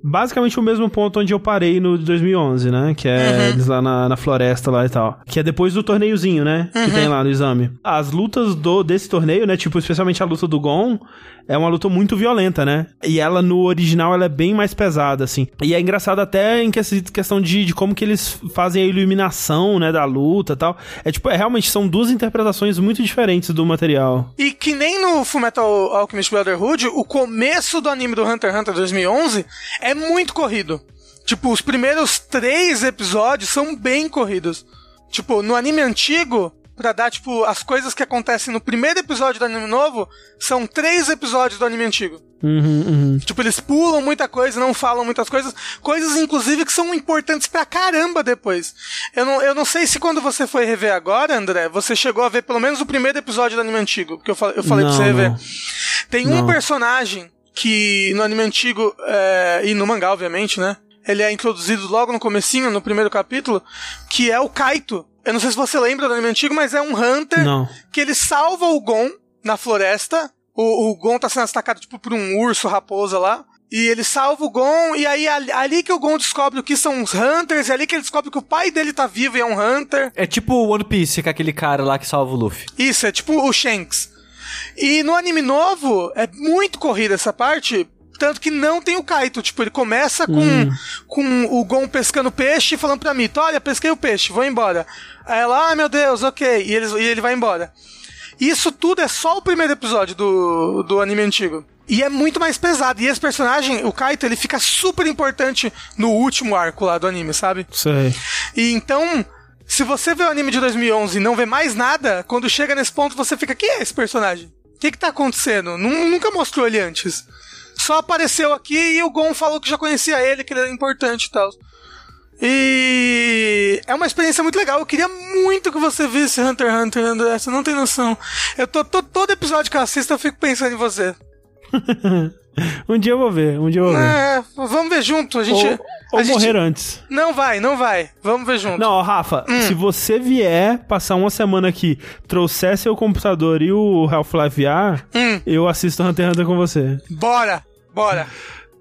basicamente o mesmo ponto onde eu parei no de 2011, né? Que é uhum. eles lá na, na, floresta lá e tal. Que é depois do torneiozinho, né? Uhum. Que tem lá no exame. As lutas do desse torneio, né? Tipo, especialmente a luta do Gon, é uma luta muito violenta, né? E ela no original ela é bem mais pesada, assim. E é engraçado até em questão de, de como que eles fazem a iluminação, né? Da luta e tal. É tipo, é, realmente são duas interpretações muito diferentes do material. E que nem no Fullmetal Alchemist Brotherhood, o começo do anime do Hunter x Hunter 2011 é muito corrido. Tipo, os primeiros três episódios são bem corridos. Tipo, no anime antigo, pra dar, tipo, as coisas que acontecem no primeiro episódio do anime novo, são três episódios do anime antigo. Uhum, uhum. Tipo, eles pulam muita coisa, não falam muitas coisas, coisas inclusive que são importantes pra caramba depois. Eu não, eu não sei se quando você foi rever agora, André, você chegou a ver pelo menos o primeiro episódio do anime antigo, porque eu, falei, eu falei não, pra você rever. Tem não. um personagem que no anime antigo, é, e no mangá, obviamente, né? Ele é introduzido logo no comecinho, no primeiro capítulo, que é o Kaito. Eu não sei se você lembra do anime antigo, mas é um Hunter não. que ele salva o Gon na floresta. O, o Gon tá sendo atacado tipo por um urso raposa lá. E ele salva o Gon, e aí ali que o Gon descobre o que são os Hunters, e ali que ele descobre que o pai dele tá vivo e é um Hunter. É tipo o One Piece, que é aquele cara lá que salva o Luffy. Isso, é tipo o Shanks. E no anime novo, é muito corrida essa parte, tanto que não tem o Kaito. Tipo, ele começa com, hum. com o Gon pescando peixe e falando pra mim: olha, pesquei o peixe, vou embora. Aí ela, ah, meu Deus, ok. E ele, e ele vai embora. Isso tudo é só o primeiro episódio do, do anime antigo. E é muito mais pesado. E esse personagem, o Kaito, ele fica super importante no último arco lá do anime, sabe? Sei. E então, se você vê o anime de 2011 e não vê mais nada, quando chega nesse ponto você fica, quem é esse personagem? O que que tá acontecendo? Nunca mostrou ele antes. Só apareceu aqui e o Gon falou que já conhecia ele, que ele era importante e tal. E é uma experiência muito legal. Eu queria muito que você visse Hunter x Hunter, André. Você não tem noção. Eu tô, tô todo episódio que eu assisto, eu fico pensando em você. um dia eu vou ver, um dia eu vou ver. É, vamos ver junto. A gente. Ou, ou a morrer gente... antes. Não vai, não vai. Vamos ver junto. Não, Rafa, hum. se você vier passar uma semana aqui, trouxer seu computador e o Half-Life VR, hum. eu assisto Hunter x Hunter com você. Bora, bora.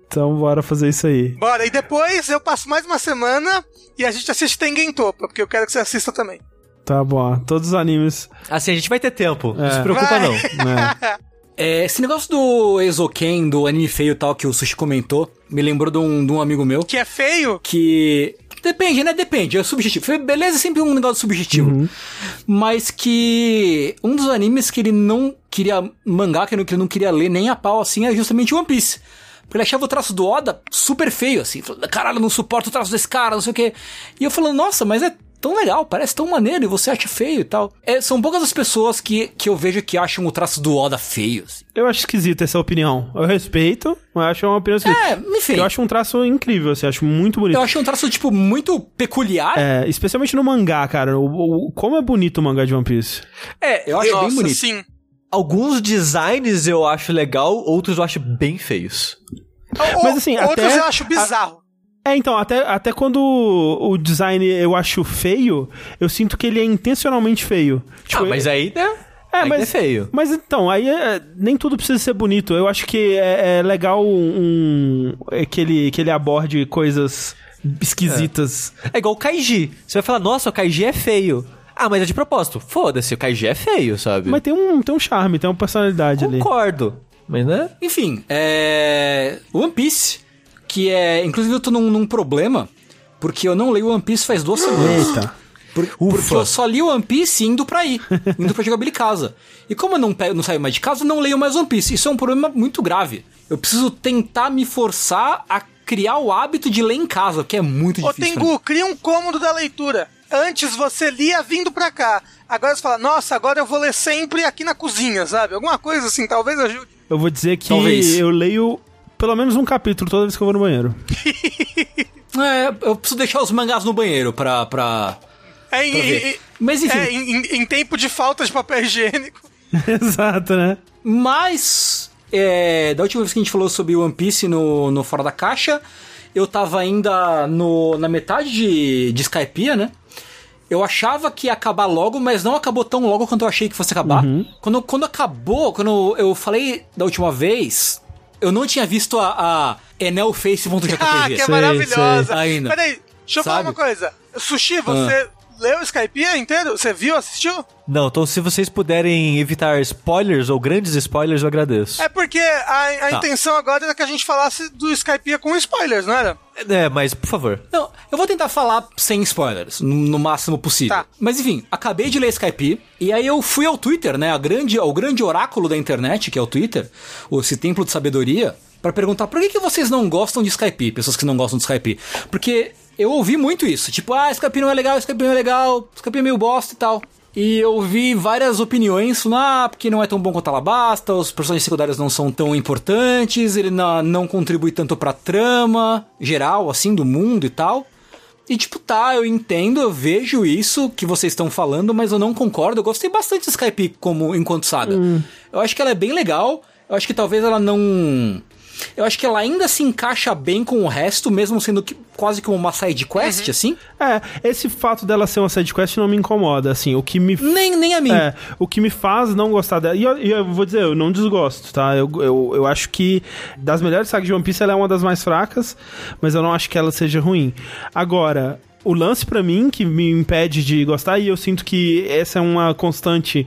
Então bora fazer isso aí. Bora, e depois eu passo mais uma semana e a gente assiste Tengen Topa, porque eu quero que você assista também. Tá bom, todos os animes. Assim, a gente vai ter tempo, é. não se preocupa vai. não. É. É, esse negócio do Ezoken, do anime feio e tal, que o Sushi comentou, me lembrou de um, de um amigo meu. Que é feio? Que. Depende, né? Depende, é subjetivo. Beleza é sempre um negócio subjetivo. Uhum. Mas que um dos animes que ele não queria mangá, que ele não queria ler nem a pau assim, é justamente One Piece. Porque ele achava o traço do Oda super feio, assim. Caralho, não suporto o traço desse cara, não sei o quê. E eu falando, nossa, mas é tão legal, parece tão maneiro e você acha feio e tal. É, são poucas as pessoas que, que eu vejo que acham o traço do Oda feio. Assim. Eu acho esquisito essa opinião. Eu respeito, mas acho uma opinião esquisita. É, enfim. Eu acho um traço incrível, assim, acho muito bonito. Eu acho um traço, tipo, muito peculiar. É, especialmente no mangá, cara. O, o como é bonito o mangá de One Piece. É, eu acho Nossa, bem bonito. Sim. Alguns designs eu acho legal, outros eu acho bem feios. Mas assim, outros até, eu acho bizarro. É, então, até, até quando o design eu acho feio, eu sinto que ele é intencionalmente feio. Tipo, ah, mas aí, né? É, mas é feio. Mas então, aí é, nem tudo precisa ser bonito. Eu acho que é, é legal um, é que, ele, que ele aborde coisas esquisitas. É. é igual o Kaiji. Você vai falar, nossa, o Kaiji é feio. Ah, mas é de propósito. Foda-se, o Kaiji é feio, sabe? Mas tem um, tem um charme, tem uma personalidade Concordo. ali. Concordo. Mas né? Enfim, é. One Piece que é. Inclusive, eu tô num, num problema, porque eu não leio One Piece faz duas semanas. Eita. Por, porque eu só li One Piece indo pra ir, indo pra jogar casa. E como eu não, pego, não saio mais de casa, eu não leio mais One Piece. Isso é um problema muito grave. Eu preciso tentar me forçar a criar o hábito de ler em casa, que é muito difícil. Ô, Tengu, cria um cômodo da leitura. Antes você lia vindo pra cá. Agora você fala, nossa, agora eu vou ler sempre aqui na cozinha, sabe? Alguma coisa assim, talvez ajude. Eu vou dizer que talvez. eu leio pelo menos um capítulo toda vez que eu vou no banheiro. é, eu preciso deixar os mangás no banheiro pra. pra... É, em, em, Mas enfim. É, em, em, tempo de falta de papel higiênico. Exato, né? Mas. É, da última vez que a gente falou sobre One Piece no, no Fora da Caixa, eu tava ainda no, na metade de, de Skypiea, né? Eu achava que ia acabar logo, mas não acabou tão logo quanto eu achei que fosse acabar. Uhum. Quando, quando acabou, quando eu falei da última vez, eu não tinha visto a, a Enel Face.jpg. Ah, que é maravilhosa. Ainda. Peraí, deixa eu Sabe? falar uma coisa. Sushi, você ah. Leu o Skype inteiro? Você viu, assistiu? Não, então se vocês puderem evitar spoilers ou grandes spoilers, eu agradeço. É porque a, a tá. intenção agora era que a gente falasse do Skype com spoilers, não era? É, mas por favor. Não, eu vou tentar falar sem spoilers, no, no máximo possível. Tá. Mas enfim, acabei de ler Skype e aí eu fui ao Twitter, né, a grande, ao grande oráculo da internet, que é o Twitter, esse templo de sabedoria, para perguntar por que, que vocês não gostam de Skype, pessoas que não gostam de Skype. Porque eu ouvi muito isso, tipo, ah, Skype não é legal, Skype não é legal, Skype é meio bosta e tal. E eu vi várias opiniões ah, porque não é tão bom quanto Alabasta, os personagens secundários não são tão importantes, ele não, não contribui tanto pra trama geral, assim, do mundo e tal. E tipo, tá, eu entendo, eu vejo isso que vocês estão falando, mas eu não concordo. Eu gostei bastante de Skype como enquanto saga. Hum. Eu acho que ela é bem legal. Eu acho que talvez ela não eu acho que ela ainda se encaixa bem com o resto, mesmo sendo que, quase como uma side quest, uhum. assim. É, esse fato dela ser uma side quest não me incomoda, assim, o que me... Nem, nem a mim. É, o que me faz não gostar dela... E eu, eu vou dizer, eu não desgosto, tá? Eu, eu, eu acho que das melhores sagas de One Piece ela é uma das mais fracas, mas eu não acho que ela seja ruim. Agora, o lance para mim que me impede de gostar, e eu sinto que essa é uma constante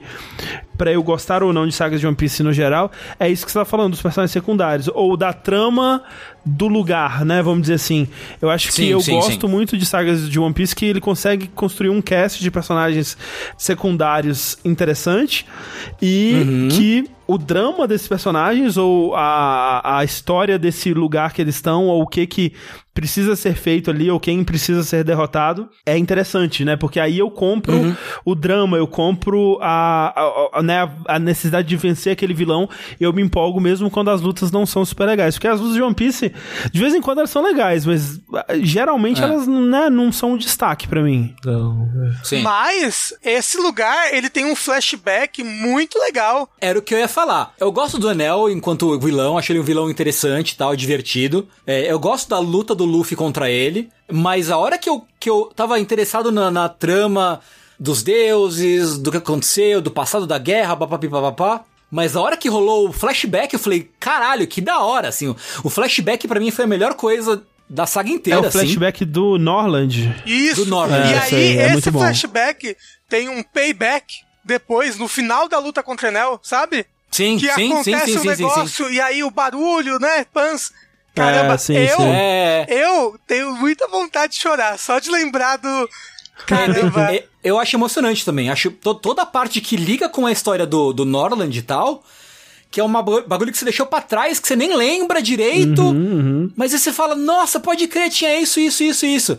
para eu gostar ou não de sagas de One Piece no geral, é isso que você tá falando, dos personagens secundários, ou da trama do lugar, né? Vamos dizer assim. Eu acho que Sim, eu sim, gosto sim. muito de sagas de One Piece que ele consegue construir um cast de personagens secundários interessante e Uhum. que o drama desses personagens ou a, a história desse lugar que eles estão ou o que que precisa ser feito ali ou quem precisa ser derrotado é interessante, né? Porque aí eu compro Uhum. o drama, eu compro a, a, a, né, a necessidade de vencer aquele vilão eu me empolgo mesmo quando as lutas não são super legais. Porque as lutas de One Piece, de vez em quando elas são legais, mas ah, geralmente É. elas né, não são um destaque pra mim. Não. Sim. Mas esse lugar, ele tem um flashback muito legal. Era o que eu ia falar. Eu gosto do Anel enquanto vilão, achei ele um vilão interessante e tal, divertido. É, eu gosto da luta do Luffy contra ele, mas a hora que eu, que eu tava interessado na, na trama dos deuses, do que aconteceu, do passado da guerra, papapá, mas a hora que rolou o flashback, eu falei, caralho, que da hora, assim. o- flashback pra mim foi a melhor coisa da saga É inteira, o assim. flashback do Norland. Isso. Do Norman. E É, aí, isso aí, é esse flashback tem um payback depois, no final da luta contra o Enel, sabe? Sim, Que sim, sim, acontece sim, um sim, sim, sim. negócio e aí o barulho, né? Pans. Caramba, É, sim, eu, sim. É. eu tenho muita vontade de chorar, só de lembrar do. Caramba. Eu acho emocionante também. Acho to- toda a parte que liga com a história do, do Norland e tal, que é uma ba- bagulho que você deixou pra trás, que você nem lembra direito, Uhum, mas aí você fala, nossa, pode crer, tinha isso, isso, isso, isso.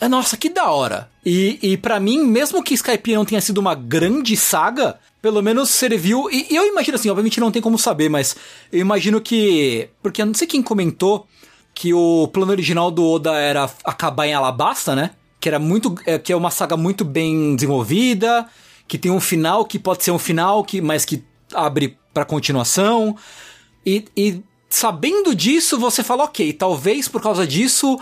É, nossa, que da hora. E, e para mim, mesmo que Skype não tenha sido uma grande saga, pelo menos serviu. E, e eu imagino assim, obviamente não tem como saber, mas eu imagino que. Porque eu não sei quem comentou que o plano original do Oda era acabar em Alabasta, né? Que era muito. é, que é uma saga muito bem desenvolvida, que tem um final que pode ser um final, que, mas que abre pra continuação. E, e sabendo disso, você fala, ok, talvez por causa disso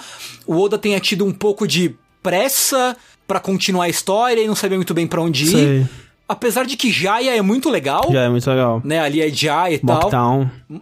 o Oda tenha tido um pouco de pressa pra continuar a história e não sabia muito bem pra onde ir. Sei. Apesar de que Jaya é muito legal, Já é muito legal. né? Ali é Jaya e tal.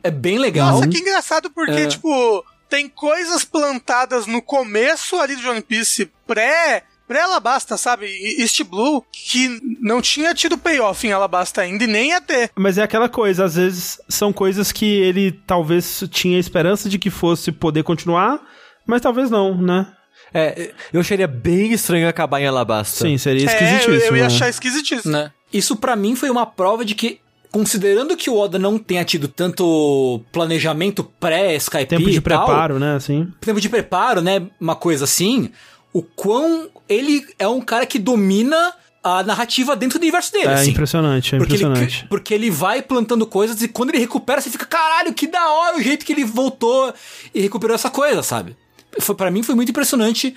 É bem legal. Nossa, que engraçado, porque, É. tipo, tem coisas plantadas no começo ali do One Piece pré. Pré-Alabasta, sabe? E- East Blue, que não tinha tido payoff em Alabasta ainda e nem ia ter. Mas é aquela coisa, às vezes são coisas que ele talvez tinha esperança de que fosse poder continuar, mas talvez não, né? É, eu acharia bem estranho acabar em Alabasta. Sim, seria É, eu, esquisitíssimo. eu ia né? achar esquisitíssimo. né? Isso pra mim foi uma prova de que, considerando que o Oda não tenha tido tanto planejamento pré-Skype Tempo de tal, preparo, né, assim. tempo de preparo, né? Uma coisa assim, o quão ele é um cara que domina a narrativa dentro do universo dele, É assim. impressionante, é Porque ele, impressionante. porque ele vai plantando coisas e quando ele recupera, você fica, caralho, que da hora o jeito que ele voltou e recuperou essa coisa, sabe? Foi, para mim foi muito impressionante.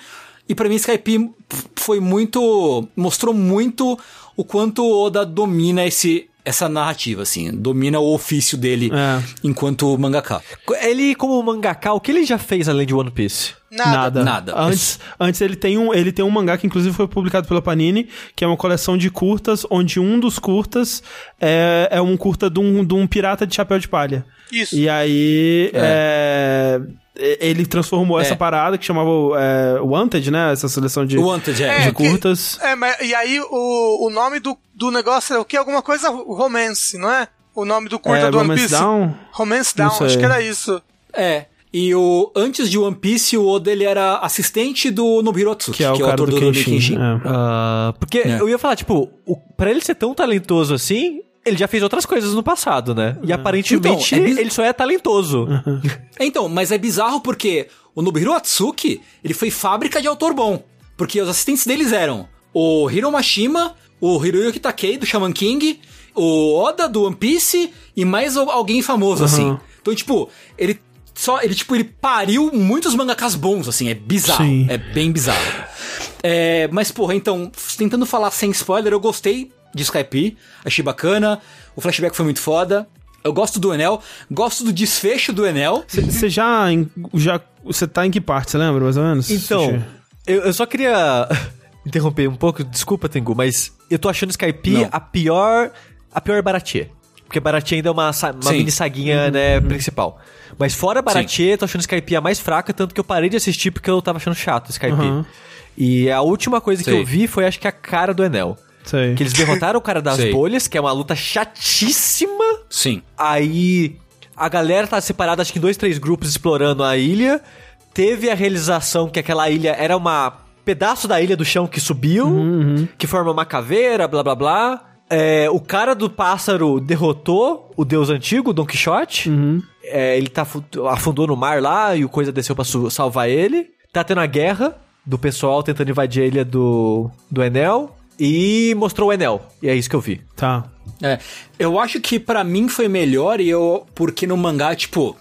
E pra mim Skype foi muito. mostrou muito o quanto o Oda domina esse, essa narrativa, assim. Domina o ofício dele É. enquanto mangaka. Ele, como mangaka, o que ele já fez além de One Piece? Nada. Nada. Antes, antes ele tem um ele tem um mangá que inclusive foi publicado pela Panini, que é uma coleção de curtas, onde um dos curtas é, é um curta de um, de um pirata de chapéu de palha. Isso. E aí é, ele transformou É. essa parada que chamava é, Wanted, né? Essa seleção de, Wanted, é. de É, que- curtas. É, mas e aí o, o nome do, do negócio é o que? Alguma coisa romance, não é? O nome do curta É, do One Romance Piece? Down? Romance Down, acho que era isso. É. E o antes de One Piece, o Oda ele era assistente do Nobuhiro Atsuki, Que é o cara do, Kenshin. é. Ah, porque É. eu ia falar, tipo, o, pra ele ser tão talentoso assim, ele já fez outras coisas no passado, né? E aparentemente Então, é biz- ele só é talentoso. Então, mas é bizarro porque o Nobuhiro Atsuki, ele foi fábrica de autor bom. Porque os assistentes deles eram o Hiro Mashima, o Hiroyuki Takei, do Shaman King, o Oda, do One Piece, e mais al- alguém famoso, assim. Então, tipo, ele só, ele, tipo, ele pariu muitos mangakas bons, assim, é bizarro. Sim. É bem bizarro. É, mas, porra, então, tentando falar sem spoiler, eu gostei de Skype, achei bacana, o flashback foi muito foda. Eu gosto do Enel, gosto do desfecho do Enel. Você já, em- já. Você tá em que parte, você lembra, mais ou menos? Então, eu, eu só queria interromper um pouco, desculpa, Tengu, mas eu tô achando Skype a pior. A pior Baratie. Porque Baratie ainda é uma, uma Sim. mini saguinha, né, principal. Mas fora Baratie, eu tô achando Skype a mais fraca, tanto que eu parei de assistir porque eu tava achando chato Skype. Uhum. E a última coisa que Sei. eu vi foi, acho que, a cara do Enel. Sei. Que eles derrotaram o cara das Sei. bolhas, que é uma luta chatíssima. Sim. Aí a galera tá separada, acho que em dois, três grupos explorando a ilha. Teve a realização que aquela ilha era uma pedaço da ilha do chão que subiu, que forma uma caveira, blá blá blá. É, o cara do pássaro derrotou o deus antigo, Don Quixote. É, ele tá, fu- afundou no mar lá e o coisa desceu pra salvar ele. Tá tendo a guerra do pessoal tentando invadir a ilha do, do Enel. E mostrou o Enel. E é isso que eu vi. Tá. É, eu acho que pra mim foi melhor e eu porque no mangá tipo,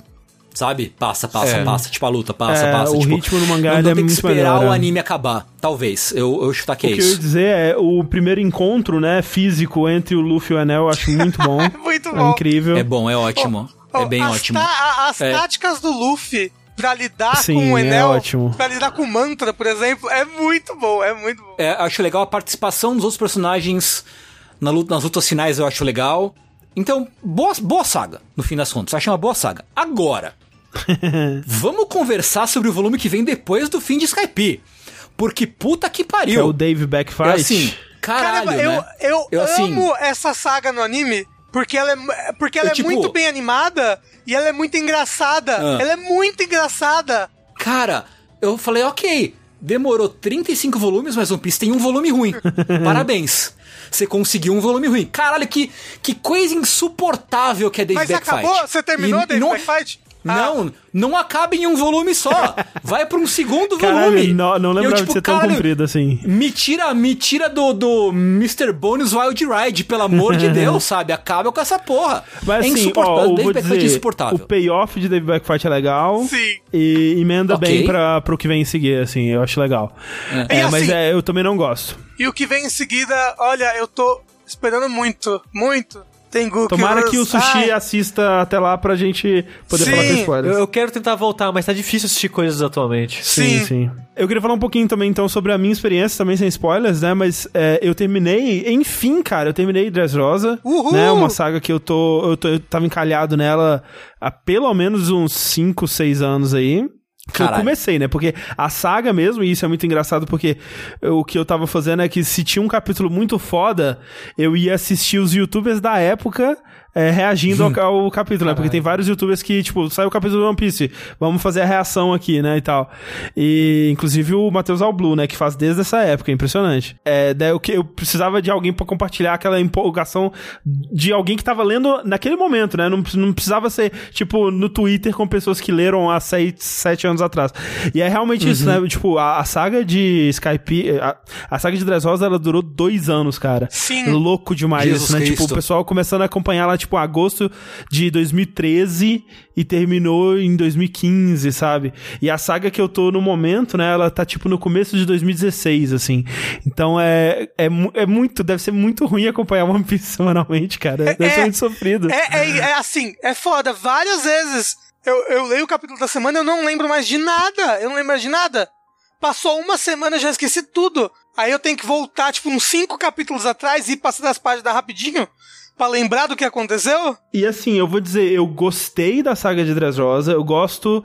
sabe, passa, passa, É. passa, tipo a luta passa, É, passa, o tipo, ritmo no mangá, não, não é tem que esperar melhor, o é. anime acabar, talvez. Eu eu chutar que O é que eu ia isso. dizer é o primeiro encontro, né, físico entre o Luffy e o Enel, eu acho muito bom. Muito É bom. incrível. É bom, é ótimo. Oh, é bem as ótimo. tá- a- as É. táticas do Luffy pra lidar Sim, com o é Enel, ótimo. pra lidar com o Mantra, por exemplo, é muito bom, é muito bom. É, acho legal a participação dos outros personagens na luta, nas lutas finais, eu acho legal. Então, boa, boa saga, no fim das contas. Acho uma boa saga. Agora, vamos conversar sobre o volume que vem depois do fim de Skype. Porque puta que Que é pariu. o Dave É Backfight. assim, caralho, Caramba, eu, né? eu, Eu, assim- amo essa saga no anime. Porque ela é, porque ela Eu, é tipo- muito bem animada e ela é muito engraçada. Ah. Ela é muito engraçada. Cara, eu falei, ok, demorou 35 volumes, mas One Piece tem um volume ruim. Parabéns. Você conseguiu um volume ruim. Caralho, que, que coisa insuportável que é Dave Mas Backfight. acabou? Você terminou, E Dave não, Backfight? Ah. Não, não acaba em um volume só. Vai pra um segundo Caralho, volume. não, não Eu, tipo, de ser tão caralho, comprido assim. Me tira, me tira do, do Mr. Bonus Wild Ride, pelo amor de Deus, sabe? Acaba com essa porra. Mas é assim, insuportável. ó, Dave Backfight é insuportável. o payoff de Dave Backfight é legal. Sim. E emenda Ok. bem pra, pro que vem em seguir, assim, eu acho legal. É, mas assim- é, eu também não gosto. E o que vem em seguida, olha, eu tô esperando muito, muito. Tem Goku. Tomara que o Sushi Ai, assista até lá pra gente poder Sim, falar com Eu, spoilers. eu quero tentar voltar, mas tá difícil assistir coisas atualmente. Sim, Sim. sim. Eu queria falar um pouquinho também, então, sobre a minha experiência, também sem spoilers, né? Mas é, eu terminei, enfim, cara, eu terminei Dressrosa, Uhul! né? Uma saga que eu tô, eu tô, eu tava encalhado nela há pelo menos uns 5, 6 anos aí. Que eu Caralho. comecei, né? Porque a saga mesmo, e isso é muito engraçado, porque eu- o que eu tava fazendo é que se tinha um capítulo muito foda, eu ia assistir os youtubers da época é, reagindo ao, ao capítulo, né? Porque tem vários youtubers que, tipo, saiu o capítulo do One Piece, vamos fazer a reação aqui, né? E tal. E, inclusive, o Matheus Alblu, né? Que faz desde essa época, é impressionante. É, daí eu, que- eu precisava de alguém pra compartilhar aquela empolgação de alguém que tava lendo naquele momento, né? Não, não precisava ser, tipo, no Twitter com pessoas que leram há seis, sete anos atrás. E é realmente isso, né? Tipo, a, a saga de Skype, a, a saga de Dressrosa, ela durou dois anos, cara. Sim. Louco demais Jesus isso, né? Tipo, o Cristo. pessoal começando a acompanhar lá, tipo, agosto de 2013 e terminou em 2015, sabe? E a saga que eu tô no momento, né? Ela tá, tipo, no começo de 2016, assim. Então é, é, é muito, deve ser muito ruim acompanhar One Piece semanalmente, cara. Deve ser é- muito sofrido. É, é, é assim, é foda. Várias vezes eu, eu leio o capítulo da semana e eu não lembro mais de nada. Eu não lembro mais de nada. Passou uma semana eu já esqueci tudo. Aí eu tenho que voltar, tipo, uns cinco capítulos atrás e ir passando as páginas rapidinho pra lembrar do que aconteceu. E assim, eu vou dizer, eu gostei da saga de Dressrosa, eu gosto.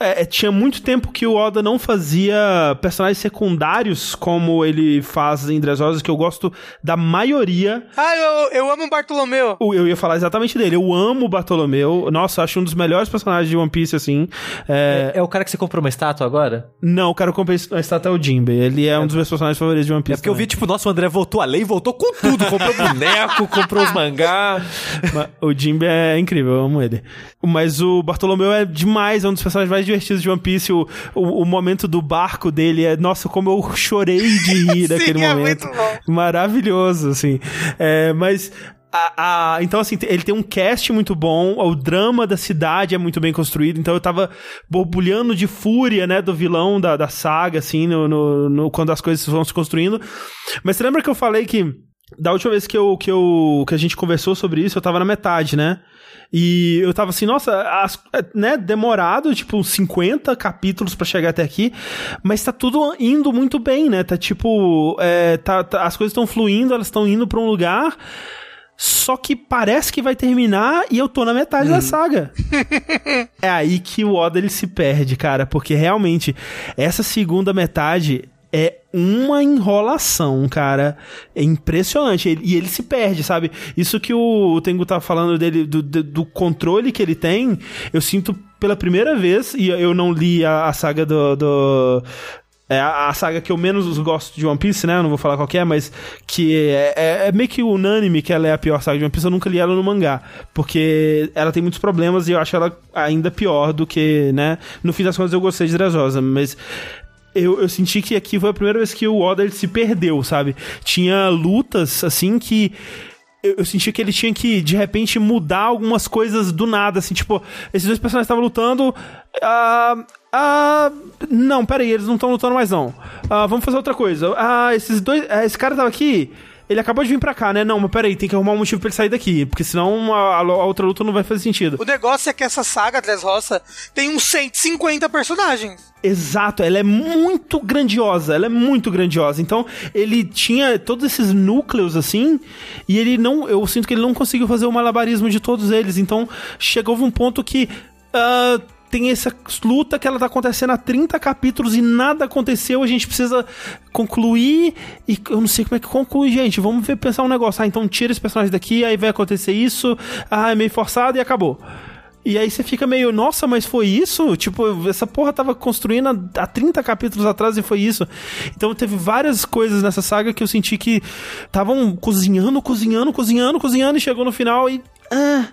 é, é, tinha muito tempo que o Oda não fazia personagens secundários como ele faz em Dressrosa, que eu gosto da maioria. Ah, eu, eu amo o Bartolomeu. Eu ia falar exatamente dele. Eu amo o Bartolomeu. Nossa, eu acho um dos melhores personagens de One Piece, assim. É, É o cara que você comprou uma estátua agora? Não, o cara que eu comprei a estátua é o Jinbe. Ele é, um dos meus personagens favoritos de One É Piece. porque eu vi, tipo, nossa, o André voltou além, voltou com tudo. Comprou boneco, comprou os mangá. O Jimby é incrível, eu amo ele. Mas o Bartolomeu é demais, é um dos personagens mais divertidos de One Piece. O, o, o momento do barco dele é, nossa, como eu chorei de rir naquele é momento. Maravilhoso, assim. É, mas. a- a- então, assim, ele tem um cast muito bom, o drama da cidade é muito bem construído, então eu tava borbulhando de fúria, né, do vilão da, da saga, assim, no, no- no- quando as coisas vão se construindo. Mas você lembra que eu falei que da última vez que, eu, que, eu, que a gente conversou sobre isso, eu tava na metade, né? E eu tava assim, nossa, as- né, demorado, tipo, uns 50 capítulos pra chegar até aqui, mas tá tudo indo muito bem, né? Tá tipo, é, tá, tá- as coisas estão fluindo, elas estão indo pra um lugar, só que parece que vai terminar e eu tô na metade da saga. é aí que o Oda ele se perde, cara, porque realmente essa segunda metade é uma enrolação, cara. É impressionante. e ele se perde, sabe? Isso que o Tengu tá falando dele, do, do, controle que ele tem, eu sinto pela primeira vez, e eu não li a, a saga do, do é a, a, saga que eu menos gosto de One Piece, né? Eu não vou falar qual é, mas que é, é, é, meio que unânime que ela é a pior saga de One Piece. Eu nunca li ela no mangá, porque ela tem muitos problemas e eu acho ela ainda pior do que, né? No fim das contas eu gostei de Dressrosa, mas eu, eu senti que aqui foi a primeira vez que o Oda se perdeu, sabe? Tinha lutas, assim, que eu, eu senti que ele tinha que, de repente, mudar algumas coisas do nada, assim, tipo, esses dois personagens estavam lutando. Ah, ah, não, peraí, eles não estão lutando mais não. Ah, vamos fazer outra coisa. Ah, esses dois. Ah, esse cara tava aqui. Ele acabou de vir pra cá, né? Não, mas peraí, tem que arrumar um motivo pra ele sair daqui, porque senão a, a outra luta não vai fazer sentido. O negócio é que essa saga Dressrosa tem uns 150 personagens. Exato, ela é muito grandiosa, ela é muito grandiosa. Então, ele tinha todos esses núcleos assim, e ele não, eu sinto que ele não conseguiu fazer o malabarismo de todos eles. Então, chegou um ponto que uh, tem essa luta que ela tá acontecendo há 30 capítulos e nada aconteceu, a gente precisa concluir e eu não sei como é que conclui, gente. Vamos ver pensar um negócio. Ah, então tira esse personagem daqui, aí vai acontecer isso. Ah, é meio forçado e acabou. E aí você fica meio, nossa, mas foi isso? Tipo, essa porra tava construindo há 30 capítulos atrás e foi isso. Então teve várias coisas nessa saga que eu senti que estavam cozinhando, cozinhando, cozinhando, cozinhando e chegou no final e ah,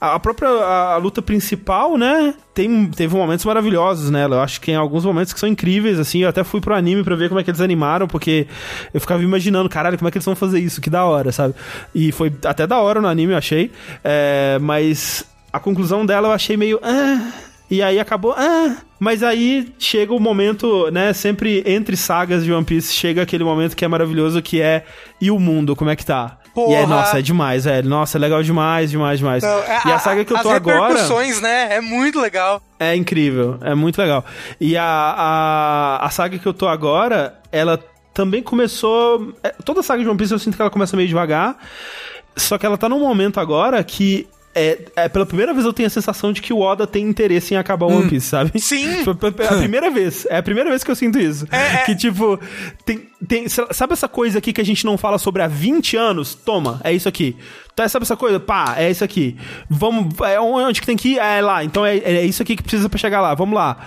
a própria a, a, luta principal, né? Tem, teve momentos maravilhosos nela. Eu acho que tem alguns momentos que são incríveis, assim. Eu até fui pro anime para ver como é que eles animaram, porque eu ficava imaginando, caralho, como é que eles vão fazer isso? Que da hora, sabe? E foi até da hora no anime, eu achei. É, mas a conclusão dela eu achei meio. Ah, e aí acabou. Ah, mas aí chega o momento, né? Sempre entre sagas de One Piece, chega aquele momento que é maravilhoso, que é. E o mundo, como é que tá? Porra. E é, nossa, é demais, velho. Nossa, é legal demais, demais, demais. Não, é, e a saga que eu tô as agora. repercussões, né? É muito legal. É incrível, é muito legal. E a, a, a saga que eu tô agora, ela também começou. É, toda a saga de One Piece eu sinto que ela começa meio devagar. Só que ela tá num momento agora que é, é, pela primeira vez eu tenho a sensação de que o Oda tem interesse em acabar o hum. One Piece, sabe? Sim! É a primeira vez. É a primeira vez que eu sinto isso. É, é, que, tipo, tem, tem. Sabe essa coisa aqui que a gente não fala sobre há 20 anos? Toma, é isso aqui. Tá, sabe essa coisa? Pá, é isso aqui. Vamos. É onde que tem que ir? É lá. Então é, é isso aqui que precisa pra chegar lá. Vamos lá.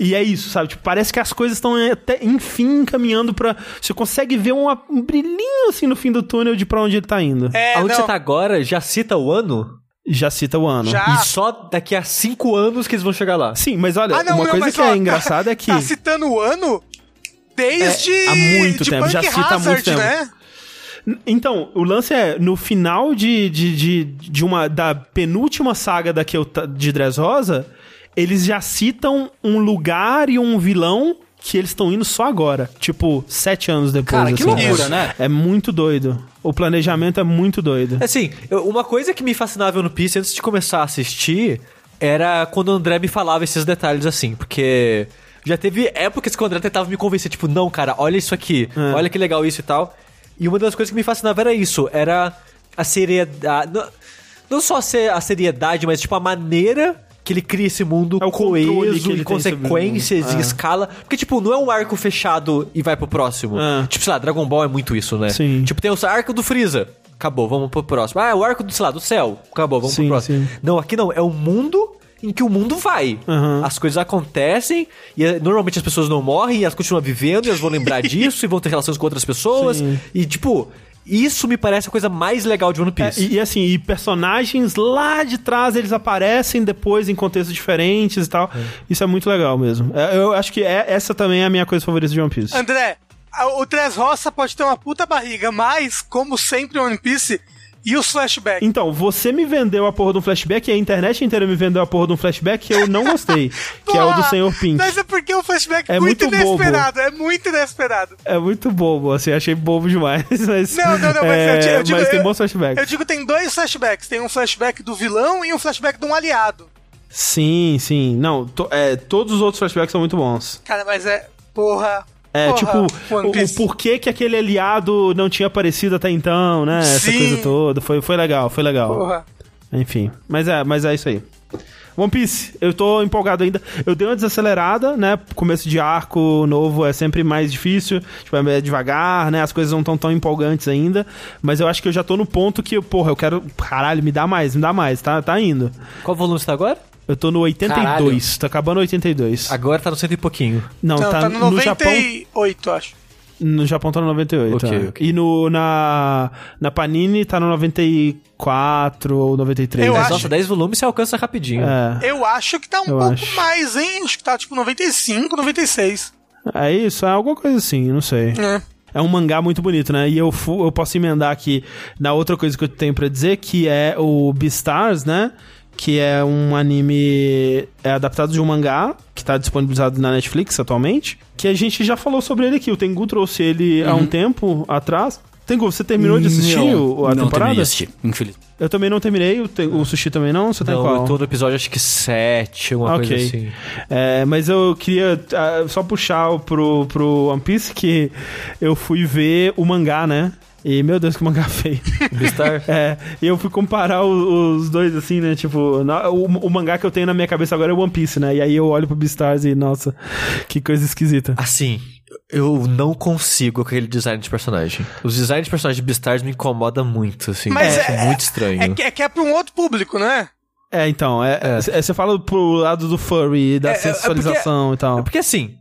E é isso, sabe? Tipo, parece que as coisas estão até, enfim, caminhando pra. Você consegue ver um, um brilhinho assim no fim do túnel de pra onde ele tá indo. É, Aonde não. você tá agora já cita o ano? Já cita o ano. Já. E só daqui a cinco anos que eles vão chegar lá. Sim, mas olha, ah, não, uma não, coisa que ó, é engraçada é que. Tá citando o ano desde. É, há muito tempo, já cita Hazard, há muito tempo. Né? Então, o lance é, no final de, de, de, de uma. da penúltima saga da que eu, de Dressrosa, eles já citam um lugar e um vilão que eles estão indo só agora. Tipo, sete anos depois. Cara, que assim. loucura, né? É muito doido. O planejamento é muito doido. Assim, uma coisa que me fascinava no Piece antes de começar a assistir era quando o André me falava esses detalhes assim, porque já teve épocas que o André tentava me convencer, tipo, não, cara, olha isso aqui, é. olha que legal isso e tal. E uma das coisas que me fascinava era isso, era a seriedade. Não, não só a seriedade, mas tipo a maneira que ele cria esse mundo é coeso e consequências e é. escala. Porque, tipo, não é um arco fechado e vai pro próximo. É. Tipo, sei lá, Dragon Ball é muito isso, né? Sim. Tipo, tem o arco do Freeza. Acabou, vamos pro próximo. Ah, o arco do, sei lá, do céu. Acabou, vamos sim, pro próximo. Sim. Não, aqui não. É o mundo em que o mundo vai. Uhum. As coisas acontecem e eh, normalmente as pessoas não morrem e elas continuam vivendo e elas vão lembrar disso e vão ter relações com outras pessoas. Sim. E, tipo, isso me parece a coisa mais legal de One Piece. É, e, e, assim, e personagens lá de trás, eles aparecem depois em contextos diferentes e tal. É. Isso é muito legal mesmo. É, eu acho que é, essa também é a minha coisa favorita de One Piece. André, o Tres Roça pode ter uma puta barriga, mas, como sempre, One Piece e os flashbacks? Então, você me vendeu a porra de um flashback e a internet inteira me vendeu a porra de um flashback que eu não gostei. que é o do Senhor Pink. Mas é porque o flashback é muito, muito inesperado. Bobo. É muito inesperado. É muito bobo, assim, achei bobo demais. Mas, não, não, não, mas, é, eu digo, mas tem bons flashbacks. Eu digo tem dois flashbacks. Tem um flashback do vilão e um flashback de um aliado. Sim, sim. Não, to, é, todos os outros flashbacks são muito bons. Cara, mas é. Porra, é, Porra, tipo, o, o, porquê que aquele aliado não tinha aparecido até então, né? Essa coisa toda. Foi, foi legal, foi legal. Porra. Enfim. Mas é, mas é isso aí. One Piece, eu tô empolgado ainda. Eu dei uma desacelerada, né? Começo de arco novo é sempre mais difícil, tipo, é devagar, né? As coisas não estão tão empolgantes ainda. Mas eu acho que eu já tô no ponto que, porra, eu quero. Caralho, me dá mais, me dá mais, tá, tá indo. Qual volume você tá agora? Eu tô no 82, Caralho. tá acabando o 82. Agora tá no cento e pouquinho. Não, não tá, tá no 98, Japão... acho. No Japão tá no 98. Okay, é. okay. E no, na, na Panini tá no 94 ou 93. Eu acho... Nossa, 10 volumes você alcança rapidinho. É. Eu acho que tá um Eu pouco acho. mais, hein? Acho que tá tipo 95, 96. É isso, é alguma coisa assim, não sei. É. É um mangá muito bonito, né? E eu, eu posso emendar aqui na outra coisa que eu tenho para dizer, que é o Beastars, né? Que é um anime é adaptado de um mangá, que tá disponibilizado na Netflix atualmente que a gente já falou sobre ele aqui. O Tengu trouxe ele uhum. há um uhum. tempo atrás. Tengu, você terminou de assistir não, a não temporada? Não, assistir, infelizmente. Eu também não terminei, o, o Sushi também não? Você tá não, qual? todo episódio acho que sete, uma okay. coisa assim. É, mas eu queria uh, só puxar pro, pro One Piece que eu fui ver o mangá, né? E, meu Deus, que mangá feio. Beastar? é, e eu fui comparar os, os dois, assim, né? Tipo, na, o, o, mangá que eu tenho na minha cabeça agora é One Piece, né? E aí eu olho pro Beastars e, nossa, que coisa esquisita. Assim, eu não consigo aquele design de personagem. Os designs de personagem de Beastars me incomodam muito, assim. Mas é, é muito estranho. É, que, é que é pra um outro público, né? É, então, é, é. Você fala pro lado do furry, da é, é sensualização porque, e tal. É porque assim,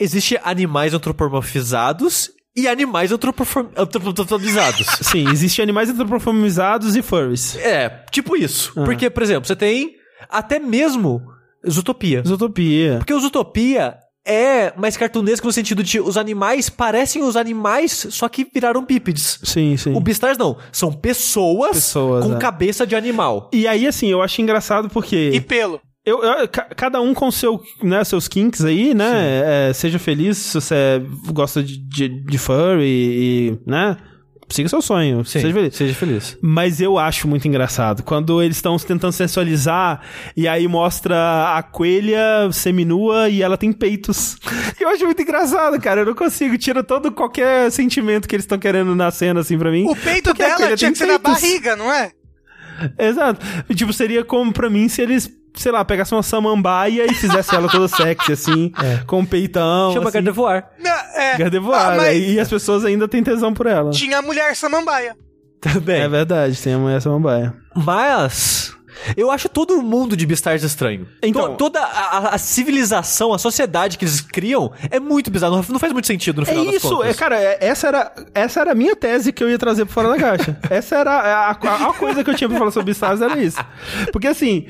existe animais antropomorfizados e animais antropomorfizados. Sim, existem animais antropomorfizados e furries. É, tipo isso. Ah. Porque, por exemplo, você tem até mesmo Zootopia. Zootopia. Porque o Zootopia é mais cartunesco no sentido de os animais parecem os animais, só que viraram bípedes. Sim, sim. O Beastars não. São pessoas, pessoas com é. cabeça de animal. E aí, assim, eu acho engraçado porque. E pelo. Eu, eu, cada um com seu, né, seus kinks aí, né? É, seja feliz se você gosta de, de, de furry e, né? Siga seu sonho. Sim, seja feliz. Seja feliz. Mas eu acho muito engraçado. Quando eles estão tentando sensualizar e aí mostra a coelha seminua e ela tem peitos. Eu acho muito engraçado, cara. Eu não consigo. Tira todo qualquer sentimento que eles estão querendo na cena, assim, pra mim. O peito dela tinha que ser na barriga, não é? Exato. Tipo, seria como pra mim se eles sei lá, pegasse uma samambaia e fizesse ela toda sexy, assim, é. com um peitão. Chama assim. Gardevoir. É. Gardevoir, ah, mas... E as pessoas ainda têm tesão por ela. Tinha a mulher samambaia. Também. É verdade, tem a mulher samambaia. Mas eu acho todo mundo de Beastars estranho. Então, toda a, a, civilização, a sociedade que eles criam é muito bizarro. Não, não faz muito sentido no final é isso, É, cara, é, essa era, essa era a minha tese que eu ia trazer pra fora da caixa. essa era a, a, a, coisa que eu tinha pra falar sobre Beastars, era isso. Porque assim,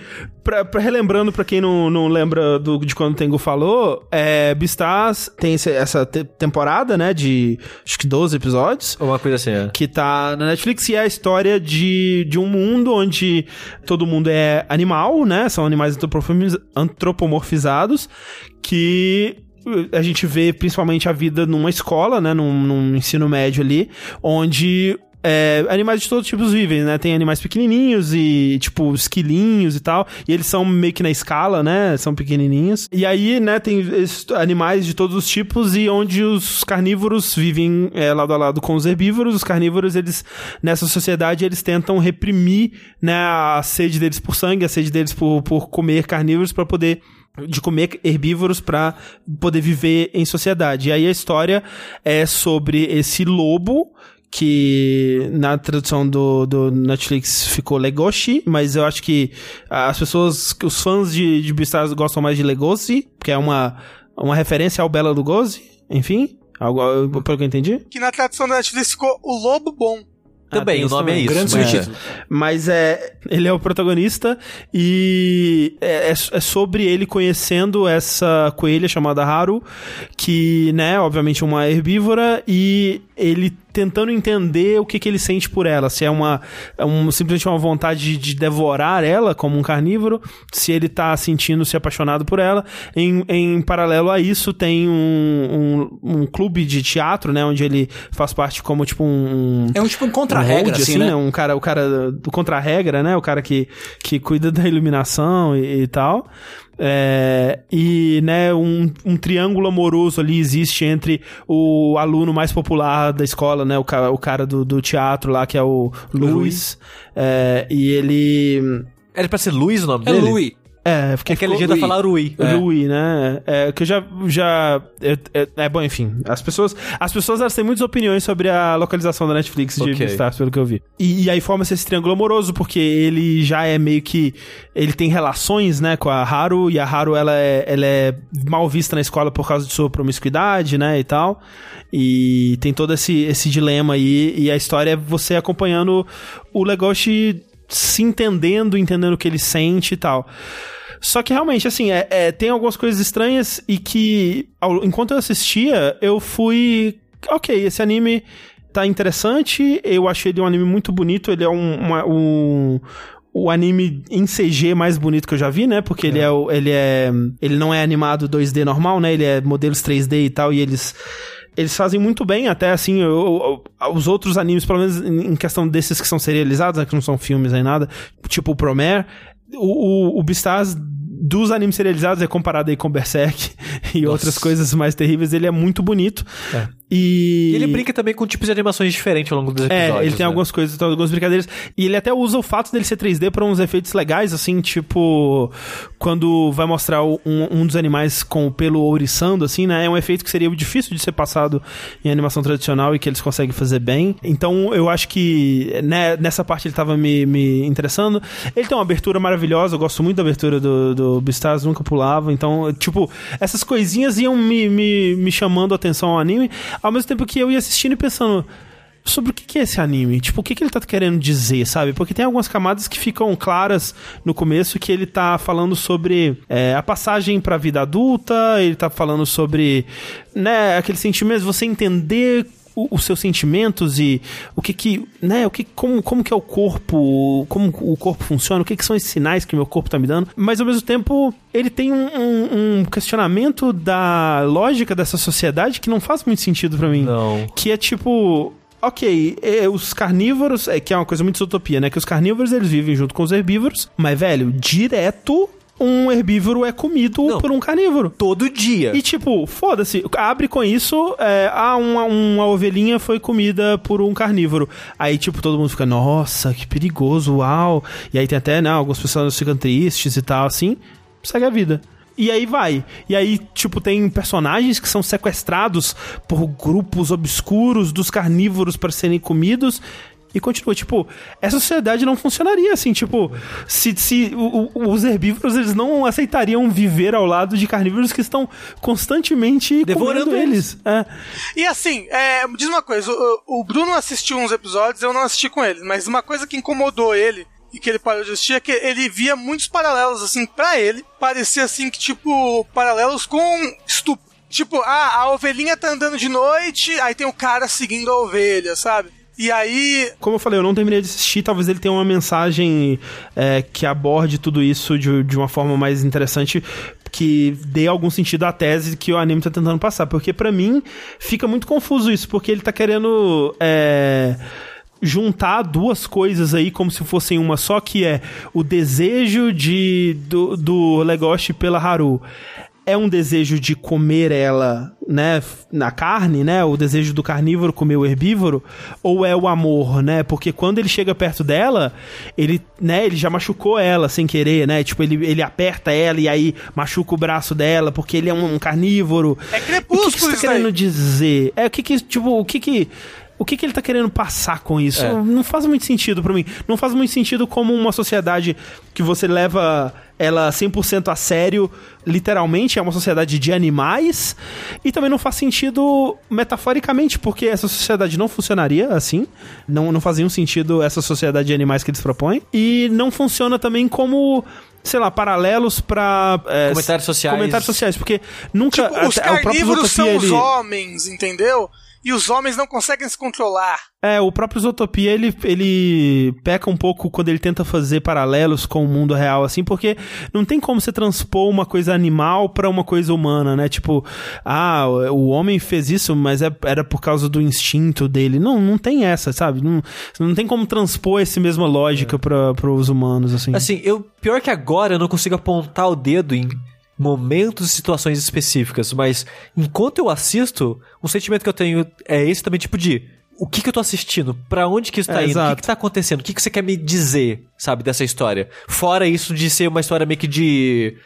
pra, pra relembrando pra quem não, não lembra do, de quando o Tengu falou, é, Beastars tem esse, essa te temporada, né, de acho que 12 episódios. Uma coisa assim, é. Que tá na Netflix e é a história de, de um mundo onde todo mundo é animal, né? São animais antropomorfizados que a gente vê principalmente a vida numa escola, né? Num, num ensino médio ali, onde é, animais de todos os tipos vivem, né? Tem animais pequenininhos e, tipo, esquilinhos e tal. E eles são meio que na escala, né? São pequenininhos. E aí, né, tem animais de todos os tipos e onde os carnívoros vivem é, lado a lado com os herbívoros. Os carnívoros, eles, nessa sociedade, eles tentam reprimir, né, a sede deles por sangue, a sede deles por, por comer carnívoros para poder de comer herbívoros para poder viver em sociedade. E aí a história é sobre esse lobo que na tradução do, do Netflix ficou Legoshi, mas eu acho que as pessoas, os fãs de, de Beastars gostam mais de Legoshi, que é uma, uma referência ao Bela Lugosi, enfim, algo, pelo que eu entendi. Que na tradução da Netflix ficou O Lobo Bom. Também, ah, o nome é isso. Grande mas, é. mas é, ele é o protagonista e é, é, é, sobre ele conhecendo essa coelha chamada Haru, que, né, obviamente uma herbívora, e ele tentando entender o que, que ele sente por ela. Se é uma, é um, simplesmente uma vontade de, de, devorar ela como um carnívoro, se ele tá sentindo se apaixonado por ela. Em, em paralelo a isso, tem um, um, um, clube de teatro, né? Onde ele faz parte como tipo um. É um tipo um contra-regra, assim, assim, né? Um cara, o cara do contra-regra, né? O cara que, que cuida da iluminação e, e tal. É, e né, um, um, triângulo amoroso ali existe entre o aluno mais popular da escola, né, o, cara, o cara do, do teatro lá, que é o Luiz. É, e ele. Era pra ser Luiz o nome é dele? Louis. É, porque é que a legenda Rui. É. Rui, né? É, que eu já. já é, é, é, bom, enfim. As pessoas. As pessoas elas têm muitas opiniões sobre a localização da Netflix de Ok. Beastars, pelo que eu vi. E, e aí forma-se esse triângulo amoroso, porque ele já é meio que. Ele tem relações, né, com a Haru, e a Haru ela é, ela é mal vista na escola por causa de sua promiscuidade, né, e tal. E tem todo esse, esse dilema aí, e a história é você acompanhando o Legoshi se entendendo, entendendo o que ele sente e tal. Só que realmente, assim, é, é, tem algumas coisas estranhas e que, ao- enquanto eu assistia, eu fui. Ok, esse anime tá interessante. Eu achei ele um anime muito bonito. Ele é um. uma- um o anime em CG mais bonito que eu já vi, né? Porque ele é o- ele é ele não é animado 2D normal, né? Ele é modelos 3D e tal e eles eles fazem muito bem, até assim, eu- eu- os outros animes, pelo menos em em questão desses que são serializados, né, que não são filmes nem nada, tipo o Promare, o, o, o Beastars dos animes serializados é comparado aí com Berserk e outras coisas mais terríveis, ele é muito bonito. É. E... E ele brinca também com tipos de animações diferentes ao longo dos episódios. É, ele tem né? algumas coisas, tem algumas brincadeiras. E ele até usa o fato dele ser 3D pra uns efeitos legais, assim, tipo. Quando vai mostrar um, um dos animais com o pelo ouriçando, assim, né? É um efeito que seria difícil de ser passado em animação tradicional e que eles conseguem fazer bem. Então eu acho que né, nessa parte ele tava me, me interessando. Ele tem uma abertura maravilhosa, eu gosto muito da abertura do, do Beastars, nunca pulava. Então, tipo, essas coisinhas iam me, me, me chamando a atenção ao anime, ao mesmo tempo que eu ia assistindo e pensando sobre o que é esse anime, tipo, o que ele tá querendo dizer, sabe? Porque tem algumas camadas que ficam claras no começo que ele tá falando sobre é, a passagem pra vida adulta, ele tá falando sobre, né, aquele sentimento, você entender o- os seus sentimentos e o que que, né, o que como, como que é o corpo, como o corpo funciona, o que que são esses sinais que o meu corpo tá me dando, mas ao mesmo tempo ele tem um, um- um questionamento da lógica dessa sociedade que não faz muito sentido pra mim. Não. Que é tipo. Ok, é, os carnívoros, é, que é uma coisa muito utopia, né? Que os carnívoros eles vivem junto com os herbívoros, mas, velho, direto um herbívoro é comido Não. por um carnívoro. Todo dia. E tipo, foda-se, abre com isso, é, ah, uma, uma ovelhinha foi comida por um carnívoro. Aí, tipo, todo mundo fica, nossa, que perigoso, uau. E aí tem até, né, algumas pessoas ficam tristes e tal, assim, segue a vida. E aí vai. E aí, tipo, tem personagens que são sequestrados por grupos obscuros dos carnívoros para serem comidos. E continua, tipo, essa sociedade não funcionaria assim, tipo, se, se o- o- os herbívoros eles não aceitariam viver ao lado de carnívoros que estão constantemente Devorando comendo eles. É. E assim, é, diz uma coisa, o, o Bruno assistiu uns episódios, eu não assisti com ele, mas uma coisa que incomodou ele e que ele parou de assistir é que ele via muitos paralelos, assim, pra ele, parecia assim que, tipo, paralelos com estupro. Tipo, ah, a ovelhinha tá andando de noite, aí tem o cara seguindo a ovelha, sabe? E aí, Como eu falei, eu não terminei de assistir, talvez ele tenha uma mensagem é, que aborde tudo isso de, de uma forma mais interessante, que dê algum sentido à tese que o anime tá tentando passar. Porque pra mim fica muito confuso isso, porque ele tá querendo. é, juntar duas coisas aí como se fossem uma só, que é o desejo de do, do Legoshi pela Haru. É um desejo de comer ela, né, na carne, né, o desejo do carnívoro comer o herbívoro, ou é o amor, né? Porque quando ele chega perto dela, ele, né, ele já machucou ela sem querer, né? Tipo, ele, ele aperta ela e aí machuca o braço dela, porque ele é um, um carnívoro. É O que, crepúsculo que você tá daí. querendo dizer? É o que que, tipo, o que que o que, que ele tá querendo passar com isso? É. Não faz muito sentido pra mim. Não faz muito sentido como uma sociedade que você leva ela 100% a sério, literalmente, é uma sociedade de animais, e também não faz sentido metaforicamente, porque essa sociedade não funcionaria assim, não, não fazia um sentido essa sociedade de animais que eles propõem, e não funciona também como sei lá, paralelos pra... é, Comentários sociais. Comentários sociais, porque nunca... tipo, os até- o próprio carnívoros são Zootopia, os ele- homens, entendeu? E os homens não conseguem se controlar. É, o próprio Zootopia, ele, ele peca um pouco quando ele tenta fazer paralelos com o mundo real, assim, porque não tem como você transpor uma coisa animal pra uma coisa humana, né? Tipo, ah, o homem fez isso, mas é- era por causa do instinto dele. Não, não tem essa, sabe? Não, não tem como transpor essa mesma lógica pra, pros humanos, assim. Assim, eu pior que agora eu não consigo apontar o dedo em momentos e situações específicas, mas enquanto eu assisto, o sentimento que eu tenho é esse também, tipo de o que, que eu tô assistindo? Pra onde que isso tá É, indo? O que, exato. que tá acontecendo? O que, que você quer me dizer, sabe, dessa história? Fora isso de ser uma história meio que de.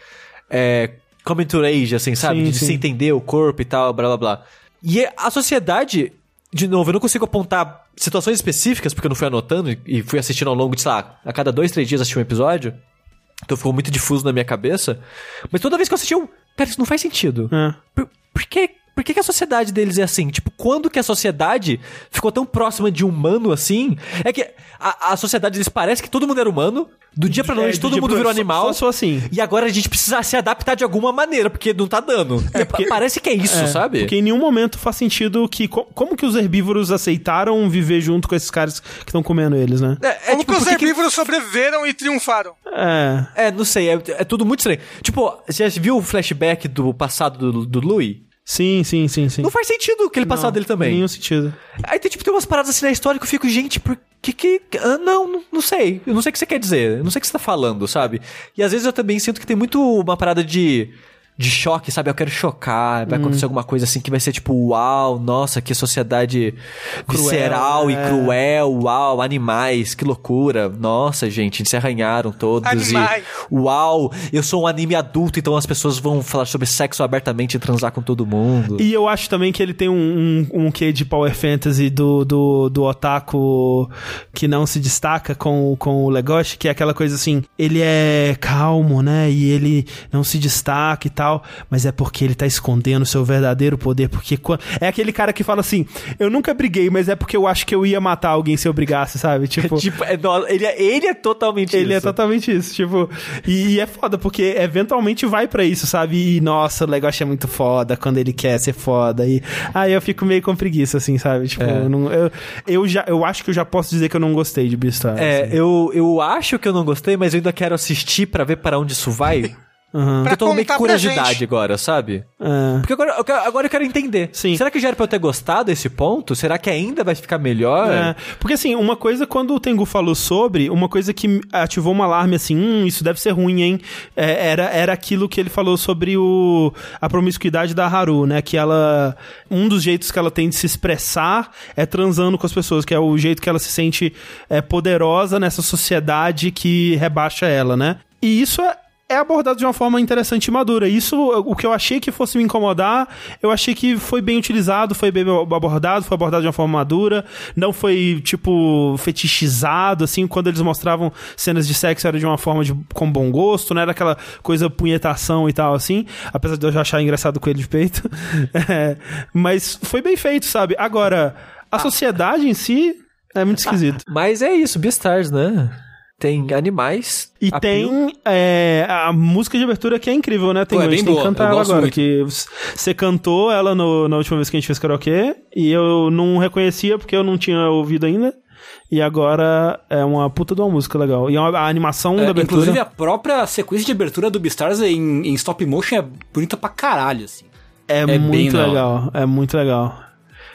É, coming to age, assim, sabe? Sim, de sim. se entender o corpo e tal, blá blá blá. E a sociedade, de novo, eu não consigo apontar situações específicas, porque eu não fui anotando e- e fui assistindo ao longo de, sei lá, a cada dois, três dias assisti um episódio. Então ficou muito difuso na minha cabeça. Mas toda vez que eu assisti, eu. Pera, isso não faz sentido. É. Por, por que, por que, que a sociedade deles é assim? Tipo, quando que a sociedade ficou tão próxima de humano assim? É que a, a sociedade deles parece que todo mundo era humano. Do dia pra noite É, do todo mundo pra- virou só- animal. só sou assim. E agora a gente precisa se adaptar de alguma maneira, porque não tá dando. E parece que é isso, É, sabe? Porque em nenhum momento faz sentido que. co- Como que os herbívoros aceitaram viver junto com esses caras que estão comendo eles, né? É, é Como tipo, que os por que herbívoros sobreviveram e triunfaram? É. É, não sei, é, é tudo muito estranho. Tipo, você já viu o flashback do passado do, do Louis? Sim, sim, sim, sim. Não faz sentido aquele passado dele também. Nenhum sentido. Aí tem, tipo, tem umas paradas assim na história que eu fico, gente, por que que... ah, não, não, não sei. Eu não sei o que você quer dizer. Eu não sei o que você tá falando, sabe? E às vezes eu também sinto que tem muito uma parada de... De choque, sabe? Eu quero chocar, vai acontecer alguma coisa assim que vai ser tipo, uau, nossa, que sociedade visceral e é. cruel, uau, animais, que loucura. Nossa, gente, se arranharam todos Animais. e. Uau, eu sou um anime adulto, então as pessoas vão falar sobre sexo abertamente e transar com todo mundo. E eu acho também que ele tem um, um, um quê de Power Fantasy do, do, do otaku que não se destaca com, com o Legoshi, que é aquela coisa assim, ele é calmo, né? E ele não se destaca e tal, mas é porque ele tá escondendo o seu verdadeiro poder, porque é aquele cara que fala assim, eu nunca briguei, mas é porque eu acho que eu ia matar alguém se eu brigasse, sabe? Tipo, Tipo, é, ele, é, ele é totalmente Ele é isso. totalmente isso, tipo. E, e é foda, porque eventualmente vai pra isso, sabe? E nossa, o Legoshi é muito foda quando ele quer ser foda. E aí eu fico meio com preguiça, assim, sabe? Tipo, É. eu, não- eu, eu já eu acho que eu já posso dizer que eu não gostei de Beastars. É, assim. eu, eu acho que eu não gostei, mas eu ainda quero assistir pra ver para onde isso vai. Aham. Pra eu tô meio que curiosidade agora, sabe? É. Porque agora eu, quero, agora eu quero entender. Sim. Será que já era pra eu ter gostado desse ponto? Será que ainda vai ficar melhor? É, porque assim, uma coisa quando o Tengu falou sobre, uma coisa que ativou um alarme assim, hum, isso deve ser ruim, hein? É, era, era aquilo que ele falou sobre o, a promiscuidade da Haru, né? Que ela. Um dos jeitos que ela tem de se expressar é transando com as pessoas, que é o jeito que ela se sente é, poderosa nessa sociedade que rebaixa ela, né? E isso é, é abordado de uma forma interessante e madura. Isso, o que eu achei que fosse me incomodar, eu achei que foi bem utilizado, foi bem abordado, foi abordado de uma forma madura, não foi, tipo, fetichizado, assim, quando eles mostravam cenas de sexo era de uma forma de, com bom gosto, não era aquela coisa punhetação e tal, assim, apesar de eu já achar engraçado com ele de peito. É, mas foi bem feito, sabe? Agora, a sociedade em si é muito esquisito. Mas é isso, Beastars, né? Tem animais. E tem é, a música de abertura que é incrível, né? Tem, Pô, é bem boa, que cantar eu ela agora. muito. Que você cantou ela no- na última vez que a gente fez karaokê e eu não reconhecia porque eu não tinha ouvido ainda. E agora é uma puta de uma música legal. E a, a animação É, da abertura. inclusive, a própria sequência de abertura do Beastars em, em stop motion é bonita pra caralho, assim. é, bem muito legal. É muito legal.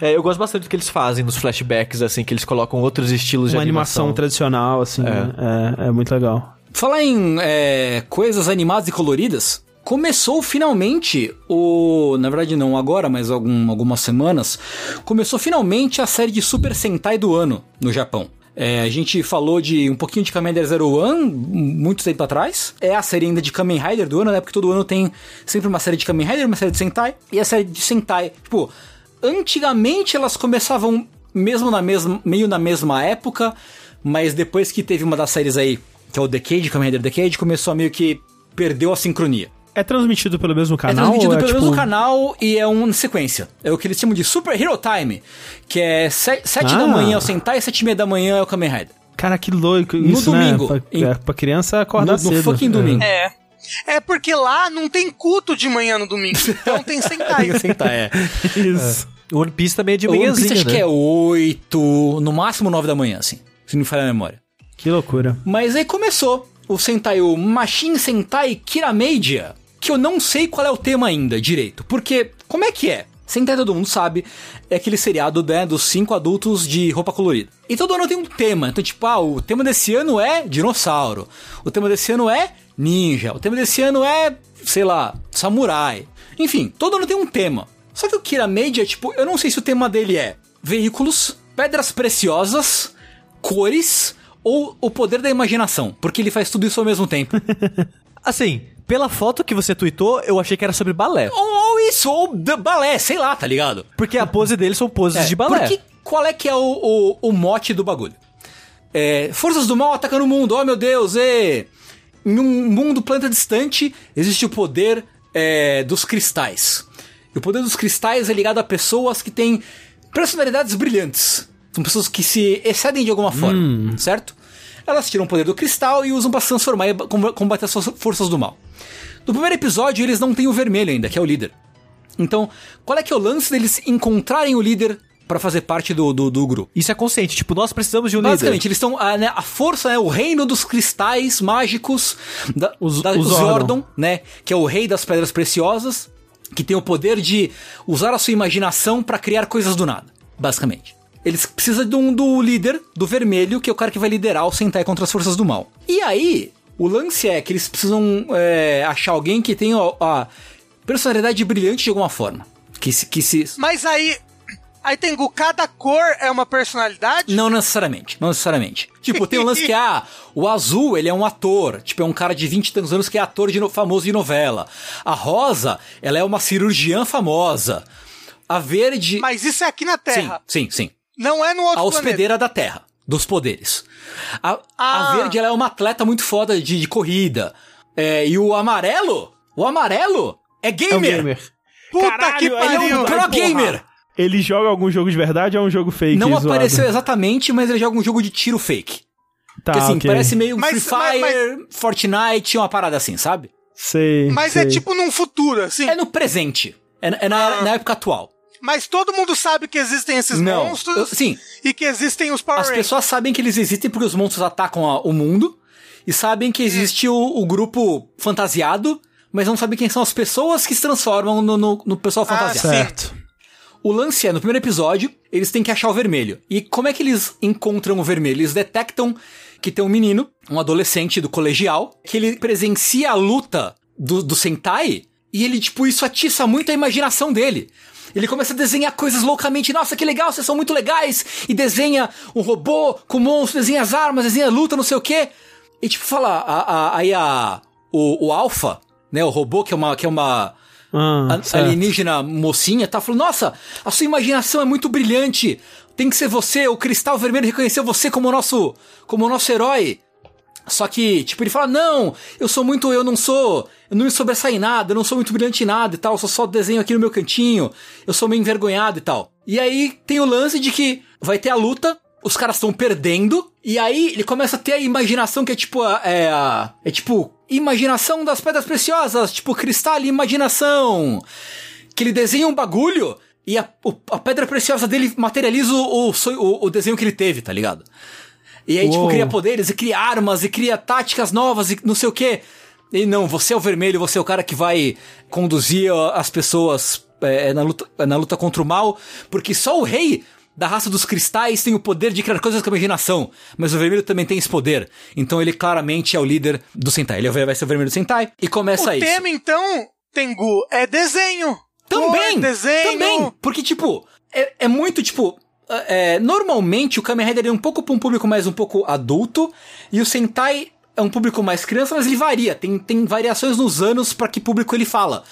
É, eu gosto bastante do que eles fazem nos flashbacks, assim, que eles colocam outros estilos de Uma animação animação. tradicional, assim. né? É, é muito legal. Falar em é, coisas animadas e coloridas, começou finalmente o. Na verdade, não agora, mas algum, algumas semanas. Começou finalmente a série de Super Sentai do ano no Japão. É, a gente falou de um pouquinho de Kamen Rider Zero One muito tempo atrás. É a série ainda de Kamen Rider do ano, né? Porque todo ano tem sempre uma série de Kamen Rider, uma série de Sentai. E a série de Sentai, tipo, antigamente elas começavam mesmo na mesma, meio na mesma época, mas depois que teve uma das séries aí, que é o Decade, Kamen Rider Decade, começou a meio que perdeu a sincronia. É transmitido pelo mesmo É canal? transmitido ou é, pelo tipo... mesmo canal e é uma sequência. É o que eles chamam de Super Hero Time, que é 7 Ah. da manhã é o Sentai, 7 e meia da manhã é o Kamen Rider. Cara, que louco No isso, domingo, né? Pra, em- é, pra criança acordar No, cedo. no fucking É. domingo. É. É porque lá não tem culto de manhã no domingo. Então tem Sentai. Tem Sentai, é. Isso. O One Piece também é de O One manhãzinha, Piece acho né? que é 8, no máximo 9 da manhã, assim. Se não me falha a memória. Que loucura. Mas aí começou o Sentai, o Machine Sentai Kiramedia, que eu não sei qual é o tema ainda direito. Porque, como é que é? Sentai todo mundo sabe, é aquele seriado né, dos cinco adultos de roupa colorida. E todo ano tem um tema. Então, tipo, ah, o tema desse ano é dinossauro. O tema desse ano é ninja. O tema desse ano é, sei lá, samurai. Enfim, todo ano tem um tema. Só que o Kiramedia, tipo, eu não sei se o tema dele é veículos, pedras preciosas, cores ou o poder da imaginação, porque ele faz tudo isso ao mesmo tempo. Assim, pela foto que você tweetou, eu achei que era sobre balé. ou, ou isso, ou balé, sei lá, tá ligado? Porque a pose deles são poses É, de balé. Porque qual é que é o, o, o mote do bagulho? É, forças do mal atacando o mundo, oh meu Deus, e em um mundo planeta distante existe o poder é, dos cristais. E o poder dos cristais é ligado a pessoas que têm personalidades brilhantes. São pessoas que se excedem de alguma forma, certo? Elas tiram o poder do cristal e usam pra se transformar e com- combater as suas forças do mal. No primeiro episódio, eles não têm o vermelho ainda, que é o líder. Então, qual é que é o lance deles encontrarem o líder pra fazer parte do, do, do grupo? Isso é consciente, tipo, nós precisamos de um Basicamente, líder. eles estão. A, né, a força é o reino dos cristais mágicos, da, Os- da, os Zordon. Zordon, né? Que é o rei das pedras preciosas, que tem o poder de usar a sua imaginação pra criar coisas do nada, basicamente. Eles precisam de um, do líder, do vermelho, que é o cara que vai liderar o Sentai contra as forças do mal. E aí, o lance é que eles precisam é, achar alguém que tenha a, a personalidade brilhante de alguma forma. Que se, que se Mas aí. Aí tem cada cor é uma personalidade? Não necessariamente, não necessariamente. Tipo, tem um lance que, ah, o azul, ele é um ator. Tipo, é um cara de 20 e tantos anos que é ator de no- famoso de novela. A rosa, ela é uma cirurgiã famosa. A verde... Mas isso é aqui na sim, Terra. sim, sim. Não é no outro A planeta. hospedeira da Terra, dos poderes. A, a Ah. verde, ela é uma atleta muito foda de, de corrida. É, e o amarelo, o amarelo é É um gamer. gamer. Puta Caralho, que ele é um pariu! Pro Porra. gamer. Ele joga algum jogo de verdade ou é um jogo fake? Não zoado? apareceu exatamente, mas ele joga um jogo de tiro fake. Tá, Porque assim, ok. parece meio Mas- Free mas- Fire, Fortnite, uma parada assim, sabe? Sei. Mas sei. é tipo num futuro, assim. É no presente. É, é na, na época atual. Mas todo mundo sabe que existem esses Não. monstros Eu- sim, e que existem os Power as Rangers. pessoas sabem que eles existem porque os monstros atacam a- o mundo. E sabem que existe o, o grupo fantasiado, mas não sabem quem são as pessoas que se transformam no, no, no pessoal Ah, fantasiado. Certo. O lance é, no primeiro episódio, eles têm que achar o vermelho. E como é que eles encontram o vermelho? Eles detectam que tem um menino, um adolescente do colegial, que ele presencia a luta do, do Sentai, e ele, tipo, isso atiça muito a imaginação dele. Ele começa a desenhar coisas loucamente, nossa, que legal, vocês são muito legais, e desenha um robô com monstro, desenha as armas, desenha a luta, não sei o quê. E tipo, fala, a, a- aí a, o, o Alpha, né, o robô que é uma, que é uma, Ah, alienígena mocinha, tá falando, nossa, a sua imaginação é muito brilhante. Tem que ser você, o Cristal Vermelho reconheceu você como o nosso, como nosso herói. Só que, tipo, ele fala, não, eu sou muito, eu não sou, eu não me em nada, eu não sou muito brilhante em nada e tal, eu só, só desenho aqui no meu cantinho, eu sou meio envergonhado e tal. E aí tem o lance de que vai ter a luta, os caras estão perdendo, e aí ele começa a ter a imaginação que é tipo, é, é tipo, imaginação das pedras preciosas, tipo, cristal e imaginação que ele desenha um bagulho e a, a pedra preciosa dele materializa o, o, o- desenho que ele teve, tá ligado? E aí, tipo, Uou. cria poderes, e cria armas, e cria táticas novas, e não sei o quê. E não, você é o vermelho, você é o cara que vai conduzir as pessoas é, na, luta, na luta contra o mal, porque só o rei da raça dos cristais tem o poder de criar coisas com a imaginação, mas o vermelho também tem esse poder. Então ele claramente é o líder do Sentai. Ele vai ser o vermelho do Sentai e começa O isso. tema, então, Tengu, é desenho. Também! Cor, desenho. Também! Porque, tipo, é, é muito, tipo... é, normalmente o Kamen Rider é um pouco pra um público mais um pouco adulto, e o Sentai é um público mais criança, mas ele varia. Tem, tem variações nos anos pra que público ele fala.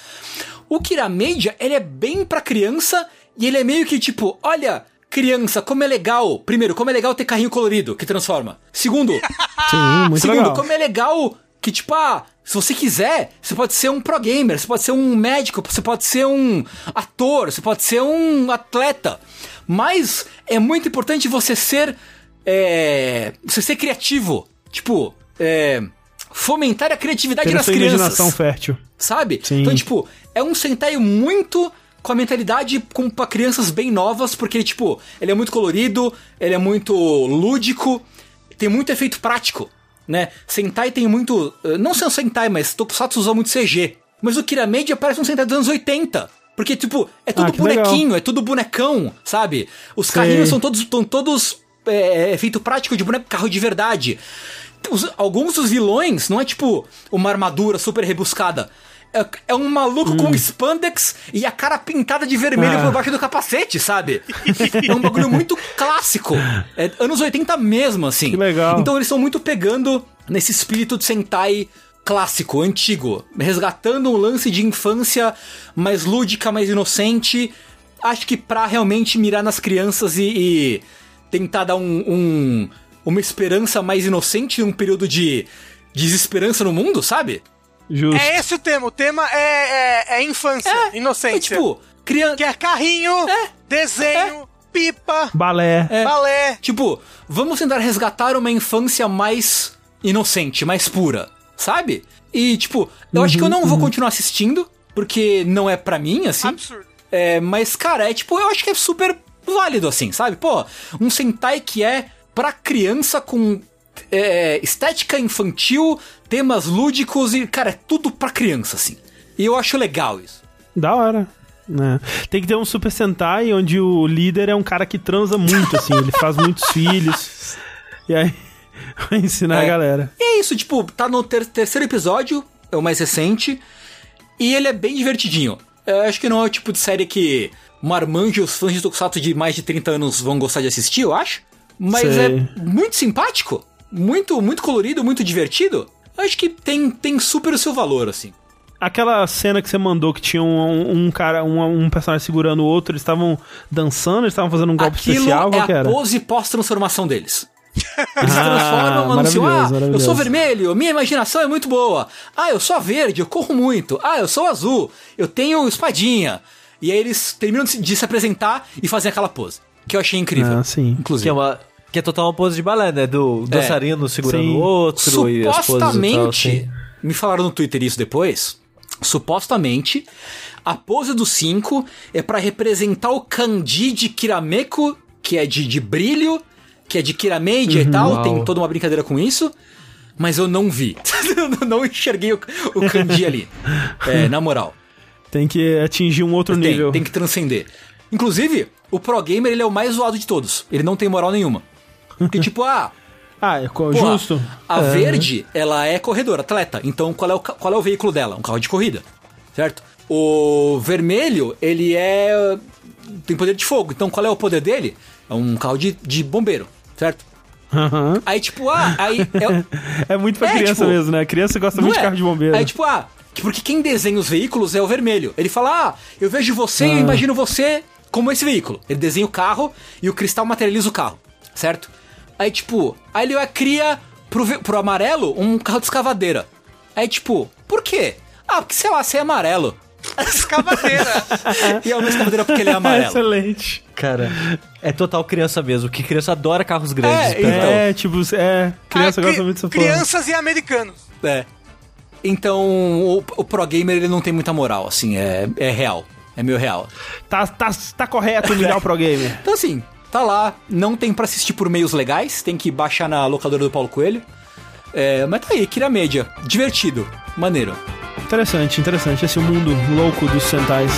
O Kiramedia, ele é bem pra criança, e ele é meio que tipo, olha... Criança, como é legal. Primeiro, como é legal ter carrinho colorido que transforma. Segundo, Sim, muito Segundo, legal. como é legal que, tipo, ah, se você quiser, você pode ser um pro gamer, você pode ser um médico, você pode ser um ator, você pode ser um atleta. Mas é muito importante você ser. É, você ser criativo. Tipo, é, fomentar a criatividade Ter das crianças. imaginação fértil. Sabe? Sim. Então, tipo, é um Sentai muito com a mentalidade com, pra crianças bem novas, porque ele, tipo, ele é muito colorido, ele é muito lúdico, tem muito efeito prático, né? Sentai tem muito. eh, Não são Sentai, mas Tokusatsu usa muito CG. Mas o Kiramedia parece um Sentai dos anos 80. Porque, tipo, é tudo Ah, bonequinho, é tudo bonecão, sabe? Os Sei. carrinhos são todos, estão todos é, efeito prático de boneco carro de verdade. Os- alguns dos vilões não é tipo uma armadura super rebuscada. É, é um maluco Hum. com spandex e a cara pintada de vermelho Ah. por baixo do capacete, sabe? é um bagulho muito clássico. É anos 80 mesmo, assim. Que legal. Então eles estão muito pegando nesse espírito de Sentai clássico, antigo, resgatando um lance de infância mais lúdica, mais inocente. Acho que pra realmente mirar nas crianças e, e tentar dar um, um- uma esperança mais inocente num período de desesperança no mundo, sabe? Justo. É esse o tema. O tema é, é, é infância, É inocência. tipo, criança. que é carrinho, É. desenho, pipa, Balé. balé. Tipo, vamos tentar resgatar uma infância mais inocente, mais pura, sabe? E, tipo, eu acho que eu não vou continuar assistindo, porque não é pra mim, assim. Absurdo. É, mas, cara, é tipo, eu acho que é super válido, assim, sabe? Pô, um Sentai que é pra criança com é, estética infantil, temas lúdicos e, cara, é tudo pra criança, assim. E eu acho legal isso. Da hora. né? Tem que ter um Super Sentai onde o líder é um cara que transa muito, assim. Ele faz muitos filhos. E aí vai ensinar a É. galera. E é isso, tipo, tá no ter- terceiro episódio, é o mais recente, e ele é bem divertidinho. Eu acho que não é o tipo de série que Marmanjo e os fãs de Tokusatsu de mais de 30 anos vão gostar de assistir, eu acho. Mas Sei. é muito simpático, muito muito colorido, muito divertido. Eu acho que tem, tem super o seu valor, assim. Aquela cena que você mandou que tinha um, um cara, um, um personagem segurando o outro, eles estavam dançando, eles estavam fazendo um golpe Aquilo especial, qual é que a era? pose pós-transformação deles. Eles se Ah, transformam, anunciam, ah, maravilhoso, eu sou vermelho, minha imaginação é muito boa. Ah, eu sou verde, eu corro muito. Ah, eu sou azul, eu tenho espadinha. E aí eles terminam de se- de se apresentar e fazem aquela pose. Que eu achei incrível. Ah, sim. Inclusive. Que é uma. Que é total uma pose de balé, né? Do dançarino segurando Sim. o outro e as poses e tal, Supostamente, assim. me falaram no Twitter isso depois. Supostamente, a pose do 5 é pra representar o kanji de Kirameko, que é de, de brilho, que é de Kiramedia e tal. Uau. Tem toda uma brincadeira com isso. Mas eu não vi. Eu não enxerguei o, o kanji ali. É, na moral. Tem que atingir um outro Tem, nível. tem que transcender. Inclusive, o Pro Gamer ele é o mais zoado de todos. Ele não tem moral nenhuma. Porque, tipo, ah, Ah, é Porra, justo. A É. verde, ela é corredora, atleta. Então, qual é, o, qual é o veículo dela? Um carro de corrida, certo? O vermelho, ele é... tem poder de fogo. Então, qual é o poder dele? É um carro de, de bombeiro, certo? Aham. Aí, tipo, ah, aí... É, É muito pra É, criança tipo, mesmo, né? A criança gosta muito é? de carro de bombeiro. Aí, tipo, ah, que- porque quem desenha os veículos é o vermelho. Ele fala, ah, eu vejo você Ah. eu imagino você como esse veículo. Ele desenha o carro e o cristal materializa o carro, certo? Aí, tipo, aí ele cria pro, pro amarelo um carro de escavadeira. Aí, tipo, por quê? Ah, porque sei lá, você é amarelo. Escavadeira. E é uma escavadeira porque ele é amarelo. Excelente. Cara, é total criança mesmo, que criança adora carros grandes. É. Então. É, tipo, é. Criança Ah, gosta cri- muito dessa porra. Crianças e americanos. É. Então, o, o Pro Gamer, ele não tem muita moral, assim, é, é real. É meio real. Tá, tá, tá correto humilhar o Pro Gamer. Então assim, tá lá, não tem pra assistir por meios legais, tem que baixar na locadora do Paulo Coelho. É, mas tá aí, Kira Média. Divertido, maneiro. Interessante, interessante. Esse mundo louco dos Sentais.